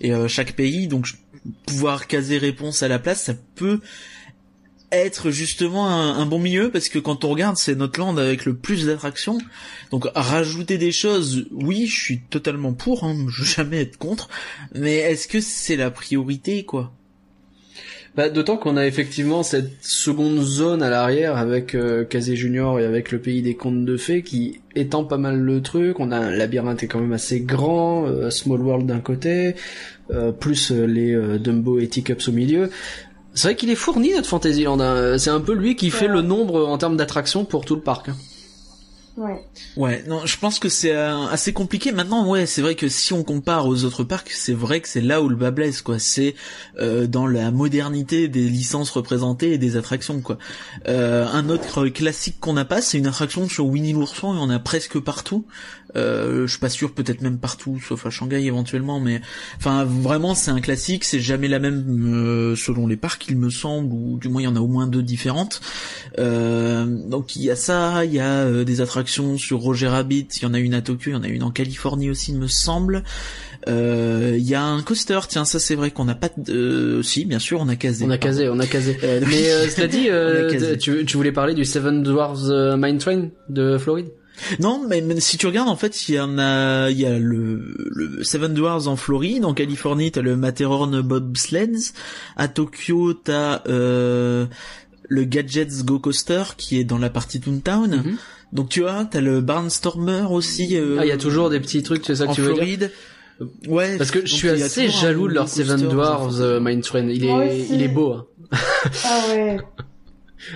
et chaque pays, donc pouvoir caser réponse à la place, ça peut être justement un, bon milieu parce que quand on regarde c'est notre land avec le plus d'attractions. Donc rajouter des choses oui je suis totalement pour hein, je veux jamais être contre. Mais est-ce que c'est la priorité quoi? Bah, d'autant qu'on a effectivement cette seconde zone à l'arrière avec euh, Junior et avec le pays des contes de fées qui étend pas mal le truc. On a un labyrinthe est quand même assez grand, euh, Small World d'un côté, euh, plus euh, les Dumbo et Teacups au milieu. C'est vrai qu'il est fourni notre Fantasyland. Hein. C'est un peu lui qui fait le nombre en termes d'attractions pour tout le parc. Hein. Ouais. Ouais, non, je pense que c'est euh, assez compliqué. Maintenant, ouais, c'est vrai que si on compare aux autres parcs, c'est vrai que c'est là où le bas blesse, quoi. C'est euh, dans la modernité des licences représentées et des attractions, quoi. Euh, un autre classique qu'on n'a pas, c'est une attraction sur Winnie l'ourson, et on a presque partout. Euh, je suis pas sûr, peut-être même partout, sauf à Shanghai éventuellement, mais enfin vraiment c'est un classique, c'est jamais la même euh, selon les parcs il me semble, ou du moins il y en a au moins deux différentes. Euh, donc il y a ça, il y a euh, des attractions sur Roger Rabbit, il y en a une à Tokyo, il y en a une en Californie aussi il me semble. Il y a un coaster, tiens ça c'est vrai qu'on n'a pas de... si bien sûr on a casé. On a casé, on a casé. mais cela dit, tu, tu voulais parler du Seven Dwarfs Mine Train de Floride? Non, mais, si tu regardes, en fait, il y en a, il y a le, le Seven Dwarfs en Floride, en Californie, t'as le Matterhorn Bobsleds, à Tokyo, t'as euh, le Gadgets Go Coaster qui est dans la partie Toontown. Mhm. Donc tu vois, t'as le Barnstormer aussi. Euh, ah, il y a toujours des petits trucs, c'est ça que tu veux Floride. dire Ouais. Parce que je suis assez jaloux de leur Seven Dwarfs euh, Mine Train. Il est, il est beau. Hein. ah ouais.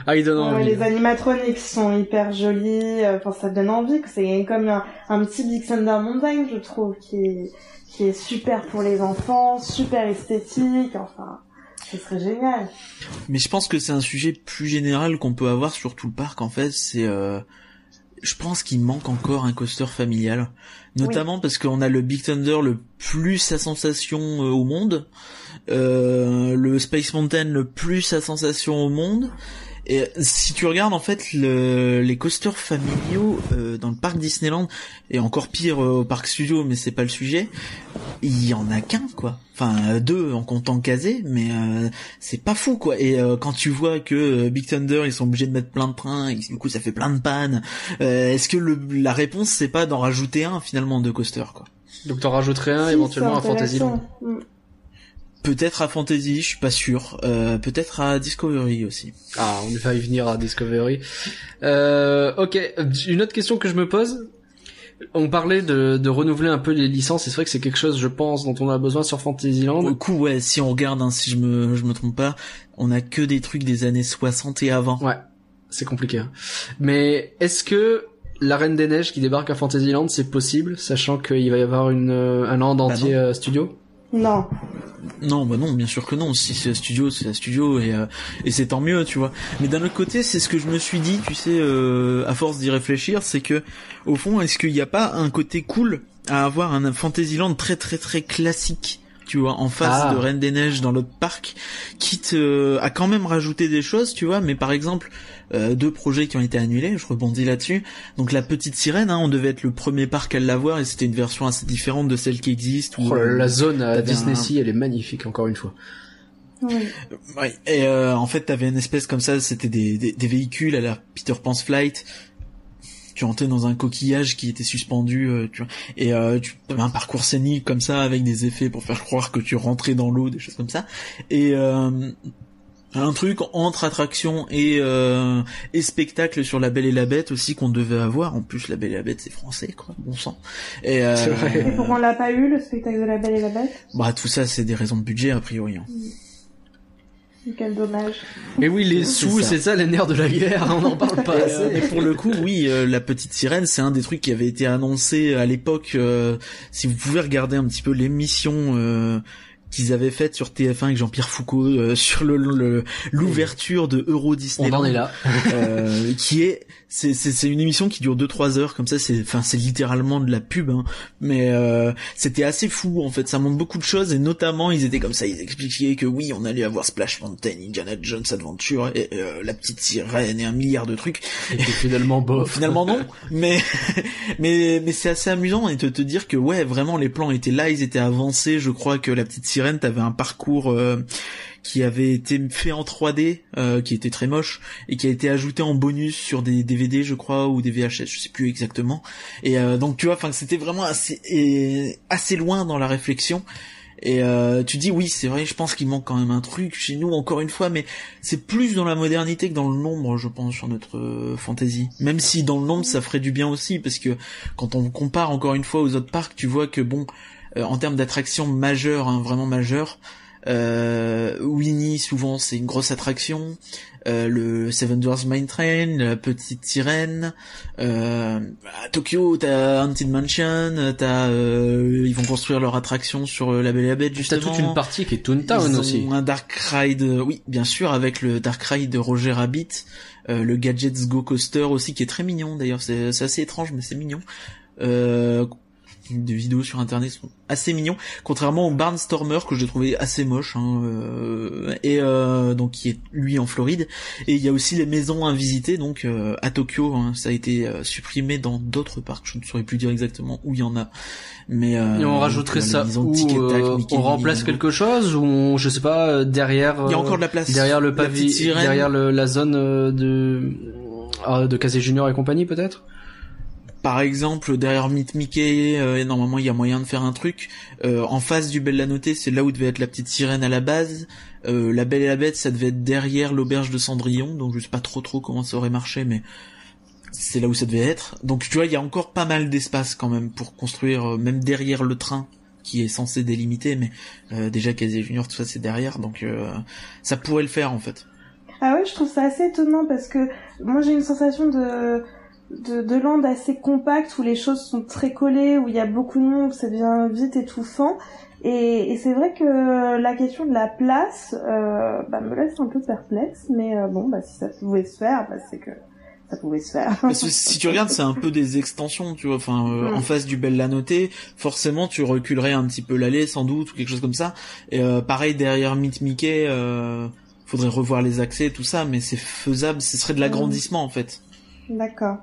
Ah, il donne envie. les animatroniques sont hyper jolis. Euh, enfin, ça donne envie. C'est comme un, petit Big Thunder Mountain, je trouve, qui est, qui est super pour les enfants, super esthétique. Enfin, ce serait génial. Mais je pense que c'est un sujet plus général qu'on peut avoir sur tout le parc. En fait, c'est euh, je pense qu'il manque encore un coaster familial, notamment parce qu'on a le Big Thunder le plus à sensation euh, au monde, euh, le Space Mountain le plus à sensation au monde, et si tu regardes en fait le, les coasters familiaux euh, dans le parc Disneyland et encore pire euh, au parc Studio, mais c'est pas le sujet, il y en a qu'un quoi. Enfin deux en comptant Kazé, mais euh, c'est pas fou quoi. Et quand tu vois que Big Thunder ils sont obligés de mettre plein de trains, et du coup ça fait plein de pannes. Est-ce que le, la réponse c'est pas d'en rajouter un finalement de coaster quoi? Donc t'en rajouterais un éventuellement à Fantasyland. Peut-être à Fantasy, je suis pas sûr. Euh, peut-être à Discovery aussi. Ah, on va y venir à Discovery. Euh, ok, une autre question que je me pose. On parlait de, de renouveler un peu les licences, c'est vrai que c'est quelque chose, je pense, dont on a besoin sur Fantasyland. Du coup, ouais, si on regarde, hein, si je me, je me trompe pas, on a que des trucs des années 60 et avant. Ouais, c'est compliqué. Hein. Mais est-ce que la Reine des Neiges qui débarque à Fantasyland, c'est possible, sachant qu'il va y avoir une, un land bah entier euh, studio? Non. Non, bah non, bien sûr que non. Si c'est un studio, c'est un studio et, euh, et c'est tant mieux, tu vois. Mais d'un autre côté, c'est ce que je me suis dit, tu sais, euh, à force d'y réfléchir, c'est que au fond, est-ce qu'il n'y a pas un côté cool à avoir un Fantasyland très très très classique tu vois, en face ah. de Reine des Neiges dans l'autre parc, quitte euh, à quand même rajouter des choses, tu vois, mais par exemple, euh, deux projets qui ont été annulés, je rebondis là-dessus. Donc la petite sirène, hein, on devait être le premier parc à l'avoir et c'était une version assez différente de celle qui existe. Où, oh, la zone à Disney Sea, elle est magnifique encore une fois. Oui. Et euh, en fait, t'avais une espèce comme ça, c'était des, des, véhicules à la Peter Pan's Flight tu entrais dans un coquillage qui était suspendu, euh, tu vois, et euh, tu avais un parcours scénique comme ça avec des effets pour faire croire que tu rentrais dans l'eau, des choses comme ça. Et euh, un truc entre attraction et euh, et spectacle sur La Belle et la Bête aussi qu'on devait avoir. En plus, La Belle et la Bête c'est français, quoi, bon sang. Et, euh, et pourquoi on l'a pas eu le spectacle de La Belle et la Bête? Bah tout ça, c'est des raisons de budget a priori. Hein. Mm. Quel dommage. Mais oui, les sous, c'est ça. les nerfs de la guerre, on n'en parle pas. et, pour le coup, oui, euh, la petite sirène, c'est un des trucs qui avait été annoncé à l'époque. Euh, si vous pouvez regarder un petit peu l'émission euh, qu'ils avaient faite sur TF1 avec Jean-Pierre Foucault sur le l'ouverture de Euro Disney. On en est là. qui est c'est c'est une émission qui dure 2 3 heures comme ça c'est enfin c'est littéralement de la pub hein. mais c'était assez fou en fait. Ça montre beaucoup de choses et notamment ils étaient comme ça ils expliquaient que oui on allait avoir Splash Mountain Indiana Jones Adventure et la petite sirène et un milliard de trucs. Et finalement bof. Finalement non. Mais mais mais c'est assez amusant et de te dire que ouais vraiment les plans étaient là ils étaient avancés. Je crois que la petite sirène t'avait un parcours euh, qui avait été fait en 3D euh, qui était très moche et qui a été ajouté en bonus sur des DVD je crois ou des VHS je sais plus exactement et euh, donc tu vois enfin c'était vraiment assez assez loin dans la réflexion et euh, tu dis oui, c'est vrai, je pense qu'il manque quand même un truc chez nous encore une fois, mais c'est plus dans la modernité que dans le nombre, je pense, sur notre euh, fantasy. Même si dans le nombre ça ferait du bien aussi, parce que quand on compare encore une fois aux autres parcs, tu vois que bon, euh, en termes d'attraction majeure, hein, vraiment majeure, euh, Winnie souvent c'est une grosse attraction. Euh, le Seven Dwarfs Mine Train, la petite sirène. Euh, à Tokyo, t'as Haunted Mansion, t'as euh, ils vont construire leur attraction sur euh, la Belle et la Bête justement. T'as toute une partie qui est Toontown aussi. Un Dark Ride, oui, bien sûr, avec le Dark Ride de Roger Rabbit, le Gadgets Go Coaster aussi qui est très mignon d'ailleurs. C'est assez étrange mais c'est mignon. Euh, des vidéos sur internet sont assez mignons, contrairement au Barnstormer que je trouvais assez moche, hein, euh, et euh, donc qui est lui en Floride. Et il y a aussi les maisons invisitées, donc euh, à Tokyo, hein, ça a été supprimé dans d'autres parcs. Je ne saurais plus dire exactement où il y en a, mais et on rajouterait ça où on remplace quelque chose ou je sais pas derrière. Il y a encore de la place derrière le pavillon, derrière la zone de de Casey Junior et compagnie peut-être? Par exemple derrière Meet Mickey euh, normalement il y a moyen de faire un truc. Euh, en face du Belle la Notée c'est là où devait être la petite sirène à la base. Euh, la Belle et la Bête ça devait être derrière l'auberge de Cendrillon donc je sais pas trop trop comment ça aurait marché mais c'est là où ça devait être. Donc tu vois il y a encore pas mal d'espace quand même pour construire même derrière le train qui est censé délimiter mais déjà Casey Junior tout ça c'est derrière donc ça pourrait le faire en fait. Ah ouais je trouve ça assez étonnant parce que moi j'ai une sensation de de, de land assez compact où les choses sont très collées, où il y a beaucoup de monde, où ça devient vite étouffant. Et, et c'est vrai que la question de la place euh, bah, me laisse un peu perplexe, mais euh, bon, bah, si ça pouvait se faire, bah, c'est que ça pouvait se faire. Parce que si tu regardes, c'est un peu des extensions, tu vois. Enfin, euh, mm. en face du Belle la Notée, forcément, tu reculerais un petit peu l'allée, sans doute, ou quelque chose comme ça. Et euh, pareil derrière Meet Mickey, faudrait revoir les accès, tout ça, mais c'est faisable. Ce serait de l'agrandissement, en fait. D'accord.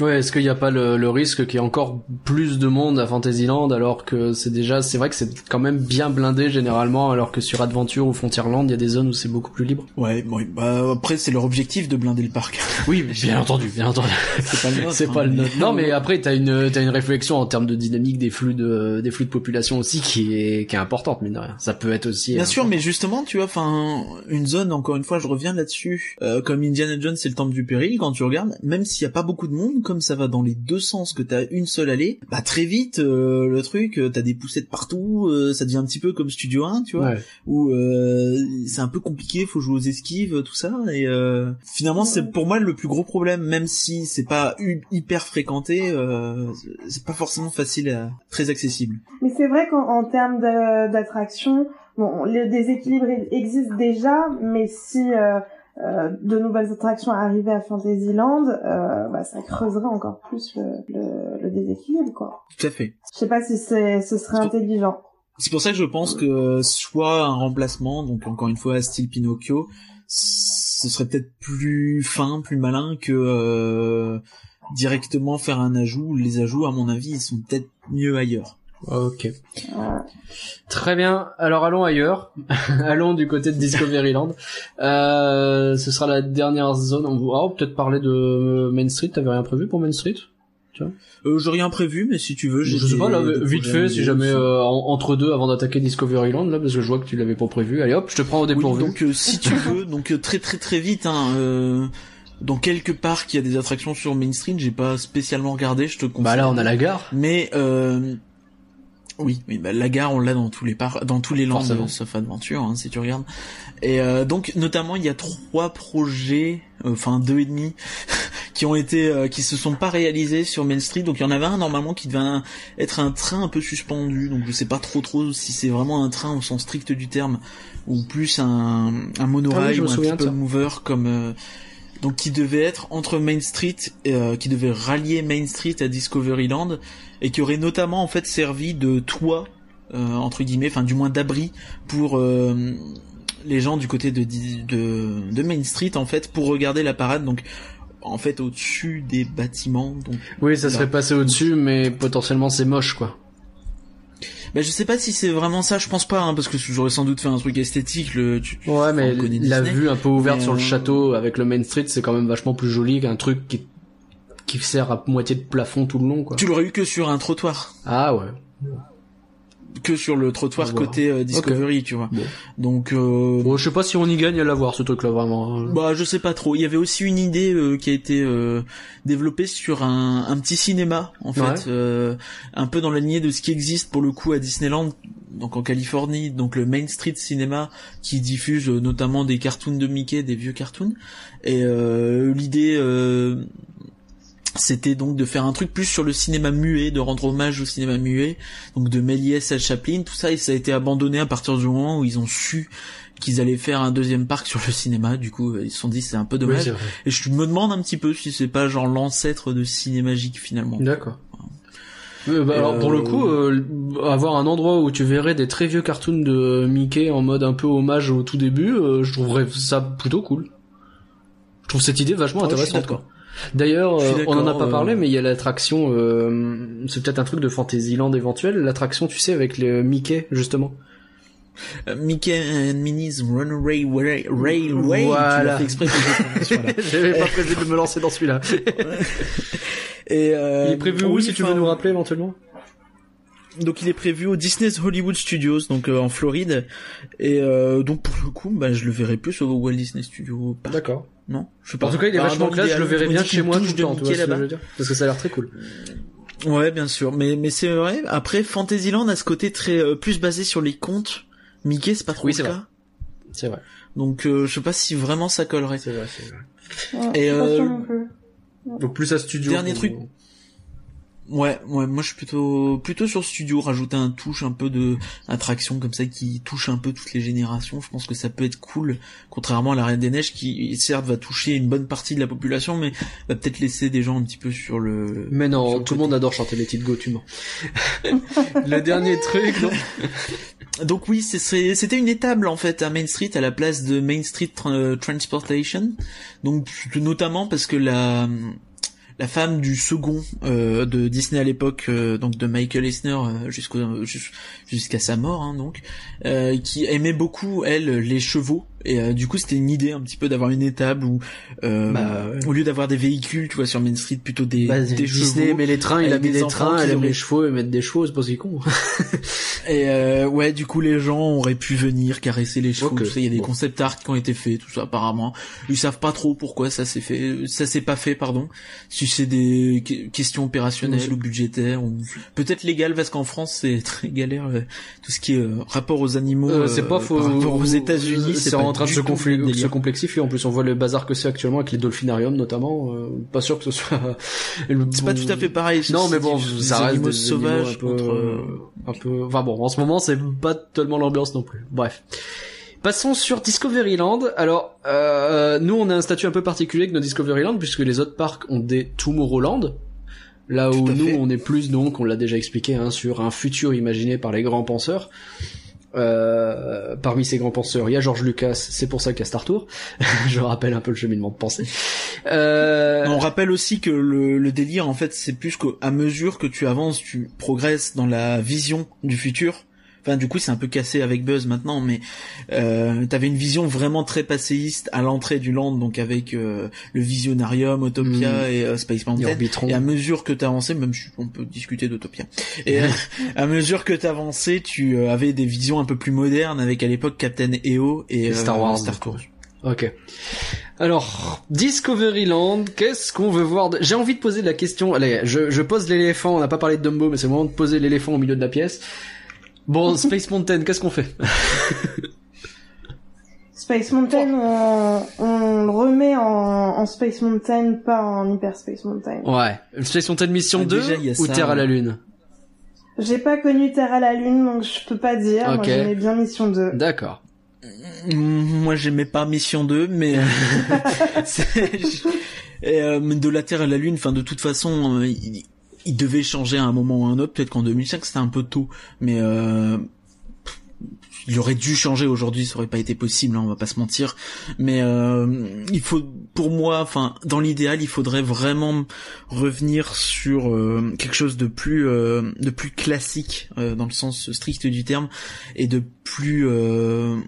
Ouais, est-ce qu'il n'y a pas le, le risque qu'il y ait encore plus de monde à Fantasyland alors que c'est déjà, c'est vrai que c'est quand même bien blindé généralement alors que sur Adventure ou Frontierland il y a des zones où c'est beaucoup plus libre. Ouais, bon, bah après c'est leur objectif de blinder le parc. Oui, bien entendu, bien entendu. c'est pas le nôtre. c'est pas le hein. Non, mais après t'as une t'as une réflexion en termes de dynamique des flux de des flux de population aussi qui est qui est importante mine de rien. Ça peut être aussi. Bien sûr, mais justement tu vois, enfin une zone encore une fois, je reviens là-dessus. Euh, comme Indiana Jones, c'est le temple du péril quand tu regardes, même s'il y a pas beaucoup de monde comme ça va dans les deux sens, que t'as une seule allée, bah très vite euh, le truc, euh, t'as des poussettes partout, euh, ça devient un petit peu comme Studio 1, tu vois, où c'est un peu compliqué, faut jouer aux esquives, tout ça, et finalement c'est pour moi le plus gros problème, même si c'est pas hyper fréquenté, c'est pas forcément facile, très accessible. Mais c'est vrai qu'en termes d'attraction, bon, le déséquilibre existe déjà, mais si euh, de nouvelles attractions arrivaient à Fantasyland, euh, bah, ça creuserait encore plus le, le, le, déséquilibre, quoi. Tout à fait. Je sais pas si c'est, ce serait intelligent. C'est pour ça que je pense que soit un remplacement, donc encore une fois style Pinocchio, ce serait peut-être plus fin, plus malin que euh, directement faire un ajout. Les ajouts, à mon avis, ils sont peut-être mieux ailleurs. Ok. Très bien. Alors allons ailleurs. allons du côté de Discoveryland. Euh, ce sera la dernière zone. On va peut-être parler de Main Street. T'avais rien prévu pour Main Street? Tu vois euh, J'ai rien prévu, mais si tu veux, j'ai. Je sais pas là, vite fait, si jamais euh, entre deux, avant d'attaquer Discoveryland là, parce que je vois que tu l'avais pas prévu. Allez hop, je te prends au dépourvu. donc euh, si tu veux, donc euh, très très très vite. Hein, euh, dans quelques parcs, il y a des attractions sur Main Street. J'ai pas spécialement regardé, je te conseille. Bah là, on a la gare. Mais euh, oui, oui bah, la gare on l'a dans tous les par dans tous les lands sauf aventure hein, si tu regardes. Et euh, donc notamment il y a trois projets, euh, enfin deux et demi, qui ont été, euh, qui se sont pas réalisés sur Main Street. Donc il y en avait un normalement qui devait être un train un peu suspendu. Donc je sais pas trop trop si c'est vraiment un train au sens strict du terme ou plus un, un monorail Ah oui, ou un people mover comme. euh, donc qui devait être entre Main Street, euh, qui devait rallier Main Street à Discoveryland et qui aurait notamment en fait servi de toit euh, entre guillemets, enfin du moins d'abri pour euh, les gens du côté de, de de Main Street en fait pour regarder la parade. Donc en fait au-dessus des bâtiments. Donc Oui, ça Là. serait passé au-dessus, mais potentiellement c'est moche, quoi. bah, je sais pas si c'est vraiment ça, je pense pas, hein, parce que j'aurais sans doute fait un truc esthétique. Le, tu- Ouais, mais la Disney. vue un peu ouverte Mais, sur le euh, château avec le Main Street, c'est quand même vachement plus joli qu'un truc qui qui sert à moitié de plafond tout le long, quoi. Tu l'aurais eu que sur un trottoir, Ah ouais. que sur le trottoir côté euh, Discovery, tu vois. Bon. Donc euh, Bon, je sais pas si on y gagne à l'avoir ce truc-là vraiment. hein. Bah, je sais pas trop. Il y avait aussi une idée euh, qui a été euh, développée sur un, un petit cinéma, en fait, Ouais. un peu dans la lignée de ce qui existe pour le coup à Disneyland, donc en Californie, donc le Main Street Cinema, qui diffuse notamment des cartoons de Mickey, des vieux cartoons. Et l'idée, euh, c'était donc de faire un truc plus sur le cinéma muet, de rendre hommage au cinéma muet, donc de Méliès à Chaplin, tout ça, et ça a été abandonné à partir du moment où ils ont su qu'ils allaient faire un deuxième parc sur le cinéma. Du coup, ils se sont dit c'est un peu dommage. et je me demande un petit peu si c'est pas genre l'ancêtre de Cinémagique finalement. D'accord. Euh, bah, alors pour le Euh, coup, euh, avoir un endroit où tu verrais des très vieux cartoons de Mickey en mode un peu hommage au tout début, euh, je trouverais ça plutôt cool. Je trouve cette idée vachement intéressante. quoi. D'ailleurs, euh, on en a pas euh, parlé, mais il y a l'attraction, euh, c'est peut-être un truc de Fantasyland éventuel, l'attraction, tu sais, avec les Mickey justement. Euh, Mickey and Minnie's Runaway Ra- Railway. Voilà. fait exprès que. J'avais pas prévu de me lancer dans celui-là. Et euh, il est prévu où oui, si tu veux nous rappeler éventuellement Donc il est prévu au Disney's Hollywood Studios, donc euh, en Floride. Et euh, donc pour le coup, bah je le verrai plus au Walt Disney Studios Park. D'accord. Non, je sais pas. En tout cas, il est vachement classe, je le me bien chez moi tout le temps, tu vois Mickey ce que je veux dire Parce que ça a l'air très cool. Ouais, bien sûr, mais mais c'est vrai. Après, Fantasyland a ce côté très euh, plus basé sur les contes. Mickey, c'est pas trop Oui, le c'est vrai. cas. C'est vrai. Donc euh, je sais pas si vraiment ça collerait. C'est vrai, c'est vrai. Ouais, Et, euh, sûre non plus. Donc plus à studio. Dernier ou- truc. Ouais, ouais, moi je suis plutôt plutôt sur studio, rajouter un touche un peu de attraction comme ça qui touche un peu toutes les générations. Je pense que ça peut être cool, contrairement à la Reine des Neiges qui certes va toucher une bonne partie de la population, mais va peut-être laisser des gens un petit peu sur le. Mais non, le tout le monde adore chanter les titres Go, tu mens. le dernier truc, non Donc oui, c'était une étable en fait à Main Street à la place de Main Street Tra- Transportation. Donc notamment parce que la la femme du second euh, de Disney à l'époque, euh, donc de Michael Eisner euh, jusqu'à sa mort, hein, donc, euh, qui aimait beaucoup elle les chevaux. Et euh, du coup, c'était une idée un petit peu d'avoir une étable où, euh, Bah, ouais. au lieu d'avoir des véhicules, tu vois, sur Main Street, plutôt des, Bah, des Disney chevaux. met les trains, il a mis des trains, elle aime auraient- les chevaux et mettre des chevaux, c'est pas si con. Et euh, ouais, du coup, les gens auraient pu venir caresser les chevaux. Ok, tout ça. Il y a des bon. concept art qui ont été faits, tout ça apparemment. Ils savent pas trop pourquoi ça s'est fait, ça s'est pas fait, pardon. Si c'est des que- questions opérationnelles Oui. ou budgétaires ou peut-être légales parce qu'en France c'est très galère euh, tout ce qui est euh, rapport aux animaux. Euh, c'est pas faux. Rapport aux États-Unis, c'est pas en train de se, complexifier. En plus, on voit le bazar que c'est actuellement avec les dolphinariums, notamment. Euh, pas sûr que ce soit. le C'est pas tout à fait pareil. Non, mais bon, des- ça des reste des sauvages animaux un peu, contre, euh, un peu. Enfin bon, en ce moment, c'est pas tellement l'ambiance non plus. Bref. Passons sur Discoveryland. Alors, euh, nous, on a un statut un peu particulier que nos Discoveryland, puisque les autres parcs ont des Tomorrowland. Là où nous, fait. on est plus, donc, on l'a déjà expliqué, hein, sur un futur imaginé par les grands penseurs. Euh, parmi ces grands penseurs, il y a George Lucas, c'est pour ça qu'il y a Star Tour. Je rappelle un peu le cheminement de pensée. Euh, On rappelle aussi que le, le délire, en fait, c'est plus qu'à mesure que tu avances, tu progresses dans la vision du futur. Enfin, du coup, c'est un peu cassé avec Buzz maintenant, mais euh, t'avais une vision vraiment très passéiste à l'entrée du land, donc avec euh, le Visionarium, Autopia et euh, Space et Mountain. Orbitron. Et à mesure que t'avançais, même on peut discuter d'Utopia. Et euh, à mesure que t'avançais, tu euh, avais des visions un peu plus modernes avec à l'époque Captain EO et, Et Star Wars, Star. Tours. Ok. Alors, Discoveryland, qu'est-ce qu'on veut voir de... J'ai envie de poser la question. Allez, je, je pose l'éléphant. On n'a pas parlé de Dumbo, mais c'est le moment de poser l'éléphant au milieu de la pièce. Bon, Space Mountain, qu'est-ce qu'on fait? Space Mountain, on, on le remet en, en Space Mountain, pas en Hyper Space Mountain. Ouais. Space Mountain Mission Ah, 2 déjà, il y a ou ça, Terre à la. Lune? J'ai pas connu Terre à la Lune, donc je peux pas dire. Ok. Moi, j'aimais bien Mission 2. D'accord. Mm, Moi, j'aimais pas Mission 2, mais euh, et, euh, de la Terre à la Lune, enfin, de toute façon, euh, il, devait changer à un moment ou à un autre. Peut-être qu'en 2005, c'était un peu tôt, mais euh, il aurait dû changer aujourd'hui. Ça aurait pas été possible, hein, on va pas se mentir. Mais euh, il faut, pour moi, enfin, dans l'idéal, il faudrait vraiment revenir sur euh, quelque chose de plus, euh, de plus classique euh, dans le sens strict du terme et de plus euh,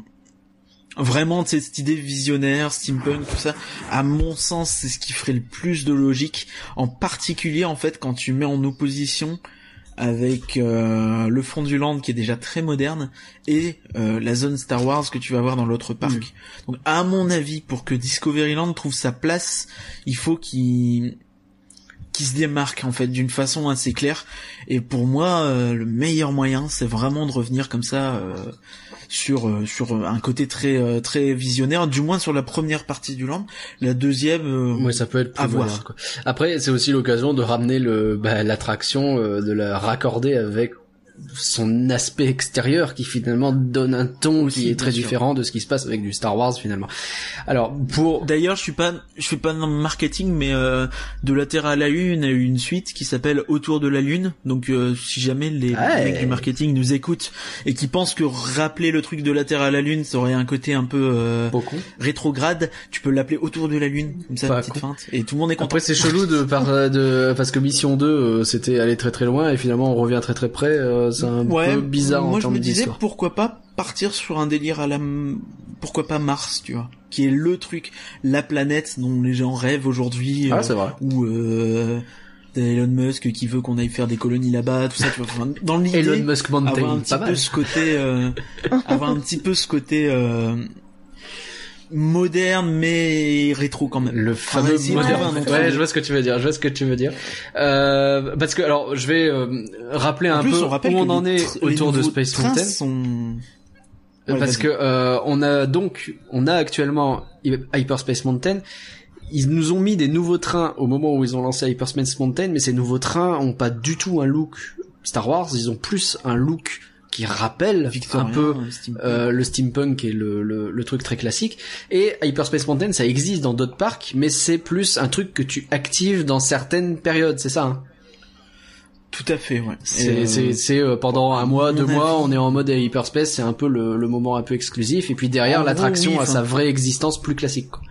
vraiment cette idée visionnaire, steampunk, tout ça, à mon sens, c'est ce qui ferait le plus de logique, en particulier en fait quand tu mets en opposition avec euh, le fond du land qui est déjà très moderne et euh, la zone Star Wars que tu vas voir dans l'autre parc. Donc à mon avis, pour que Discoveryland trouve sa place, il faut qu'il qui se démarque en fait d'une façon assez claire et pour moi euh, le meilleur moyen c'est vraiment de revenir comme ça euh, sur euh, sur un côté très euh, très visionnaire du moins sur la première partie du land la deuxième euh, Ouais, ça peut être plus à voir. quoi. Après, c'est aussi l'occasion de ramener le bah, l'attraction, euh, de la raccorder avec son aspect extérieur qui finalement donne un ton Aussi, qui est très sûr. différent de ce qui se passe avec du Star Wars finalement. Alors pour D'ailleurs, je suis pas, je fais pas de marketing, mais euh, de la Terre à la Lune, a eu une suite qui s'appelle Autour de la Lune. Donc, euh, si jamais les Ouais. mecs du marketing nous écoutent et qui pensent que rappeler le truc de la Terre à la Lune, ça aurait un côté un peu euh, beaucoup. rétrograde, tu peux l'appeler Autour de la Lune, comme ça, Pas une petite feinte, et tout le monde est content. Après c'est chelou de, par, de parce que Mission 2 euh, c'était aller très très loin et finalement on revient très très près. C'est un ouais, peu bizarre moi en je me disais pourquoi pas partir sur un délire à la, pourquoi pas Mars, tu vois, qui est le truc, la planète dont les gens rêvent aujourd'hui. Ah euh, c'est vrai. ou euh, t'as Elon Musk qui veut qu'on aille faire des colonies là-bas, tout ça. Tu vois, enfin, dans l'idée, Elon Musk Mountain, avoir un petit peu ce côté, euh, avoir un petit peu ce côté euh, moderne mais rétro quand même. Le Enfin, fameux de moderne. Ouais, deux. je vois ce que tu veux dire. Je vois ce que tu veux dire. Euh, parce que alors, je vais euh, rappeler En un plus, peu on rappelle où on en est autour de Space Mountain. sont... Ouais, parce que euh, on a donc, on a actuellement Hyperspace Mountain. Ils nous ont mis des nouveaux trains au moment où ils ont lancé Hyperspace Mountain, mais ces nouveaux trains ont pas du tout un look Star Wars. Ils ont plus un look qui rappelle Victorien, un peu euh, steampunk. euh, le steampunk et le, le, le truc très classique. Et Hyperspace Mountain, ça existe dans d'autres parcs, mais c'est plus un truc que tu actives dans certaines périodes, c'est ça hein? Tout à fait, ouais. C'est euh, euh, pendant un mois, deux mois, on est en mode Hyperspace, c'est un peu le, le moment un peu exclusif. Et puis derrière, l'attraction oui, a sa vraie existence plus classique. quoi.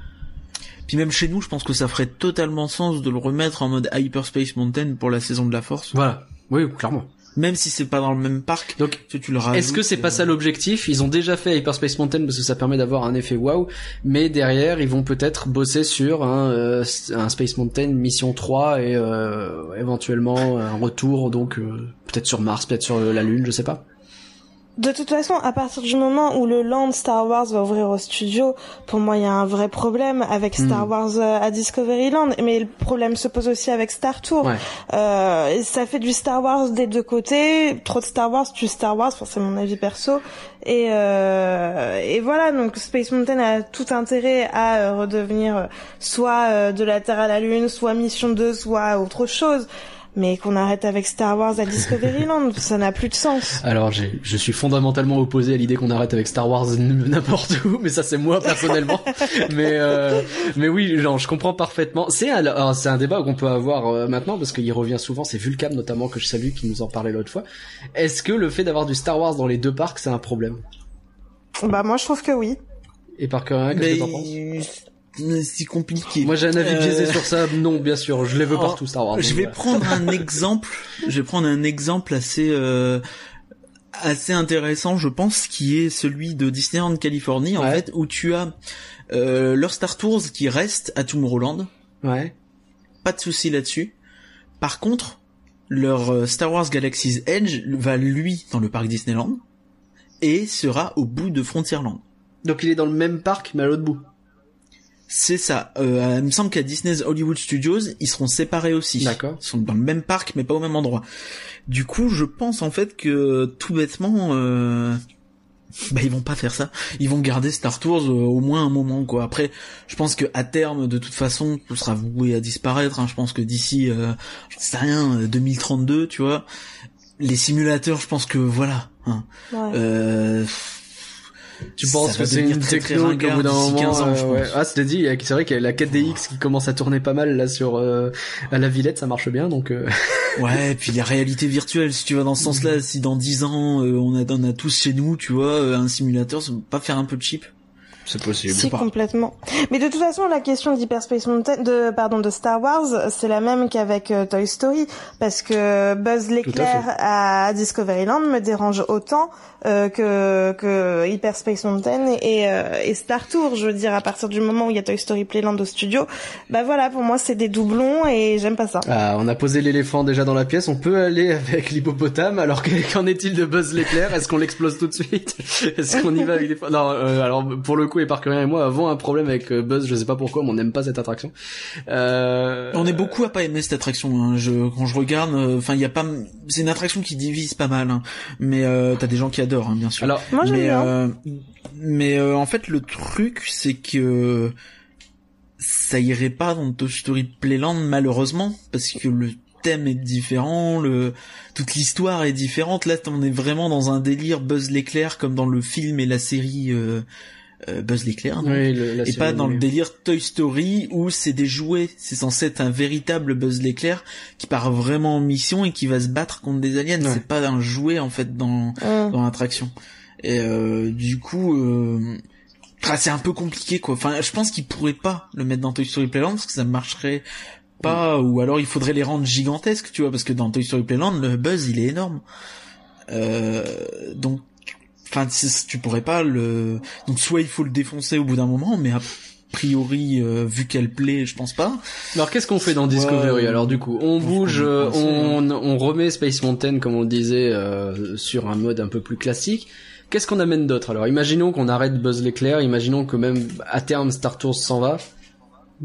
Puis même chez nous, je pense que ça ferait totalement sens de le remettre en mode Hyperspace Mountain pour la saison de la Force. Voilà. Oui, clairement. Même si c'est pas dans le même parc. Donc, tu, tu le rajoutes, Est-ce que c'est pas euh, ça l'objectif? Ils ont déjà fait Hyperspace Mountain parce que ça permet d'avoir un effet waouh, mais derrière ils vont peut-être bosser sur un, euh, un Space Mountain Mission 3 et euh, éventuellement un retour donc euh, peut-être sur Mars, peut-être sur la Lune, je sais pas. De toute façon, à partir du moment où le land Star Wars va ouvrir au studio, pour moi, il y a un vrai problème avec Star Hmm. Wars euh, à Discoveryland. Mais le problème se pose aussi avec Star Tour. Ouais. Euh, ça fait du Star Wars des deux côtés. Trop de Star Wars, tu Star Wars, enfin, c'est mon avis perso. Et, euh, et voilà, donc Space Mountain a tout intérêt à euh, redevenir euh, soit de la Terre à la Lune, soit Mission 2, soit autre chose. Mais qu'on arrête avec Star Wars à Discoveryland, ça n'a plus de sens. Alors j'ai, je suis fondamentalement opposé à l'idée qu'on arrête avec Star Wars n'importe où, mais ça c'est moi personnellement. mais euh, mais oui, genre, je comprends parfaitement. C'est un alors, c'est un débat qu'on peut avoir euh, maintenant parce qu'il revient souvent. C'est Vulcan notamment que je salue qui nous en parlait l'autre fois. Est-ce que le fait d'avoir du Star Wars dans les deux parcs c'est un problème? Bah moi je trouve que oui. Et par qu'est-ce Mais que t'en penses? C'est compliqué. Moi j'ai un avis Euh, biaisé sur ça. Non, bien sûr, je les veux alors, partout Star Wars. Je vais voilà. prendre un exemple. Je vais prendre un exemple assez euh, assez intéressant, je pense, qui est celui de Disneyland Californie, en Ouais. fait, où tu as euh, leur Star Tours qui reste à Tomorrowland. Ouais. Pas de souci là-dessus. Par contre, leur euh, Star Wars Galaxy's Edge va lui dans le parc Disneyland et sera au bout de Frontierland. Donc il est dans le même parc mais à l'autre bout. C'est ça. Euh, il me semble qu'à Disney's Hollywood Studios, ils seront séparés aussi. D'accord. Ils sont dans le même parc, mais pas au même endroit. Du coup, je pense en fait que tout bêtement, euh, bah ils vont pas faire ça. Ils vont garder Star Tours au moins un moment quoi. Après, je pense que à terme, de toute façon, tout sera voué à disparaître. Hein. Je pense que d'ici, euh, je sais rien, 2032, tu vois, les simulateurs, je pense que voilà. Hein. Ouais. Tu penses que c'est une techno qu'au bout d'un moment, 15 ans, ouais. ah c'est dit, c'est vrai qu'il y a la 4DX qui commence à tourner pas mal là sur euh, à la Villette, ça marche bien donc. Euh... ouais, et puis la réalité virtuelle, si tu vas dans ce sens-là, si dans 10 ans euh, on a on a tous chez nous, tu vois, euh, un simulateur, ça peut pas faire un peu cheap c'est possible. Si, complètement. Mais de toute façon, la question d'Hyperspace Mountain, de, pardon, de Star Wars, c'est la même qu'avec euh, Toy Story, parce que Buzz l'éclair à, à, Discoveryland me dérange autant euh, que, que Hyperspace Mountain et, euh, et Star Tour. Je veux dire, à partir du moment où il y a Toy Story Playland au studio, bah voilà, pour moi, c'est des doublons et j'aime pas ça. Ah, on a posé l'éléphant déjà dans la pièce, on peut aller avec l'hippopotame, alors qu'en est-il de Buzz l'éclair? Est-ce qu'on l'explose tout de suite? Est-ce qu'on y va avec les... Non, alors pour le coup, et Parker et moi avons un problème avec euh, Buzz, je sais pas pourquoi, mais on n'aime pas cette attraction. Euh... On est beaucoup à pas aimer cette attraction. Hein. Je, quand je regarde, euh, enfin, il y a pas, c'est une attraction qui divise pas mal, hein. mais euh, t'as des gens qui adorent, hein, bien sûr. Alors, moi mais, euh, mais euh, en fait, le truc, c'est que ça irait pas dans Toy Story Playland malheureusement parce que le thème est différent, le toute l'histoire est différente. Là, on est vraiment dans un délire Buzz l'éclair comme dans le film et la série euh, Buzz l'éclair, et pas dans le délire Toy Story où c'est des jouets. C'est censé être un véritable Buzz l'éclair qui part vraiment en mission et qui va se battre contre des aliens. C'est pas un jouet en fait dans dans l'attraction. Et euh, du coup, euh, c'est un peu compliqué quoi. Enfin, je pense qu'ils pourraient pas le mettre dans Toy Story Playland parce que ça marcherait pas ou alors il faudrait les rendre gigantesques, tu vois, parce que dans Toy Story Playland le buzz il est énorme. Euh, donc enfin tu pourrais pas le donc soit il faut le défoncer au bout d'un moment mais a priori euh, vu qu'elle plaît je pense pas. Alors qu'est-ce qu'on fait dans Discovery? Alors du coup on bouge euh, on, on remet Space Mountain comme on le disait euh, sur un mode un peu plus classique. Qu'est-ce qu'on amène d'autre? Alors imaginons qu'on arrête Buzz l'éclair imaginons que même à terme Star Tours s'en va.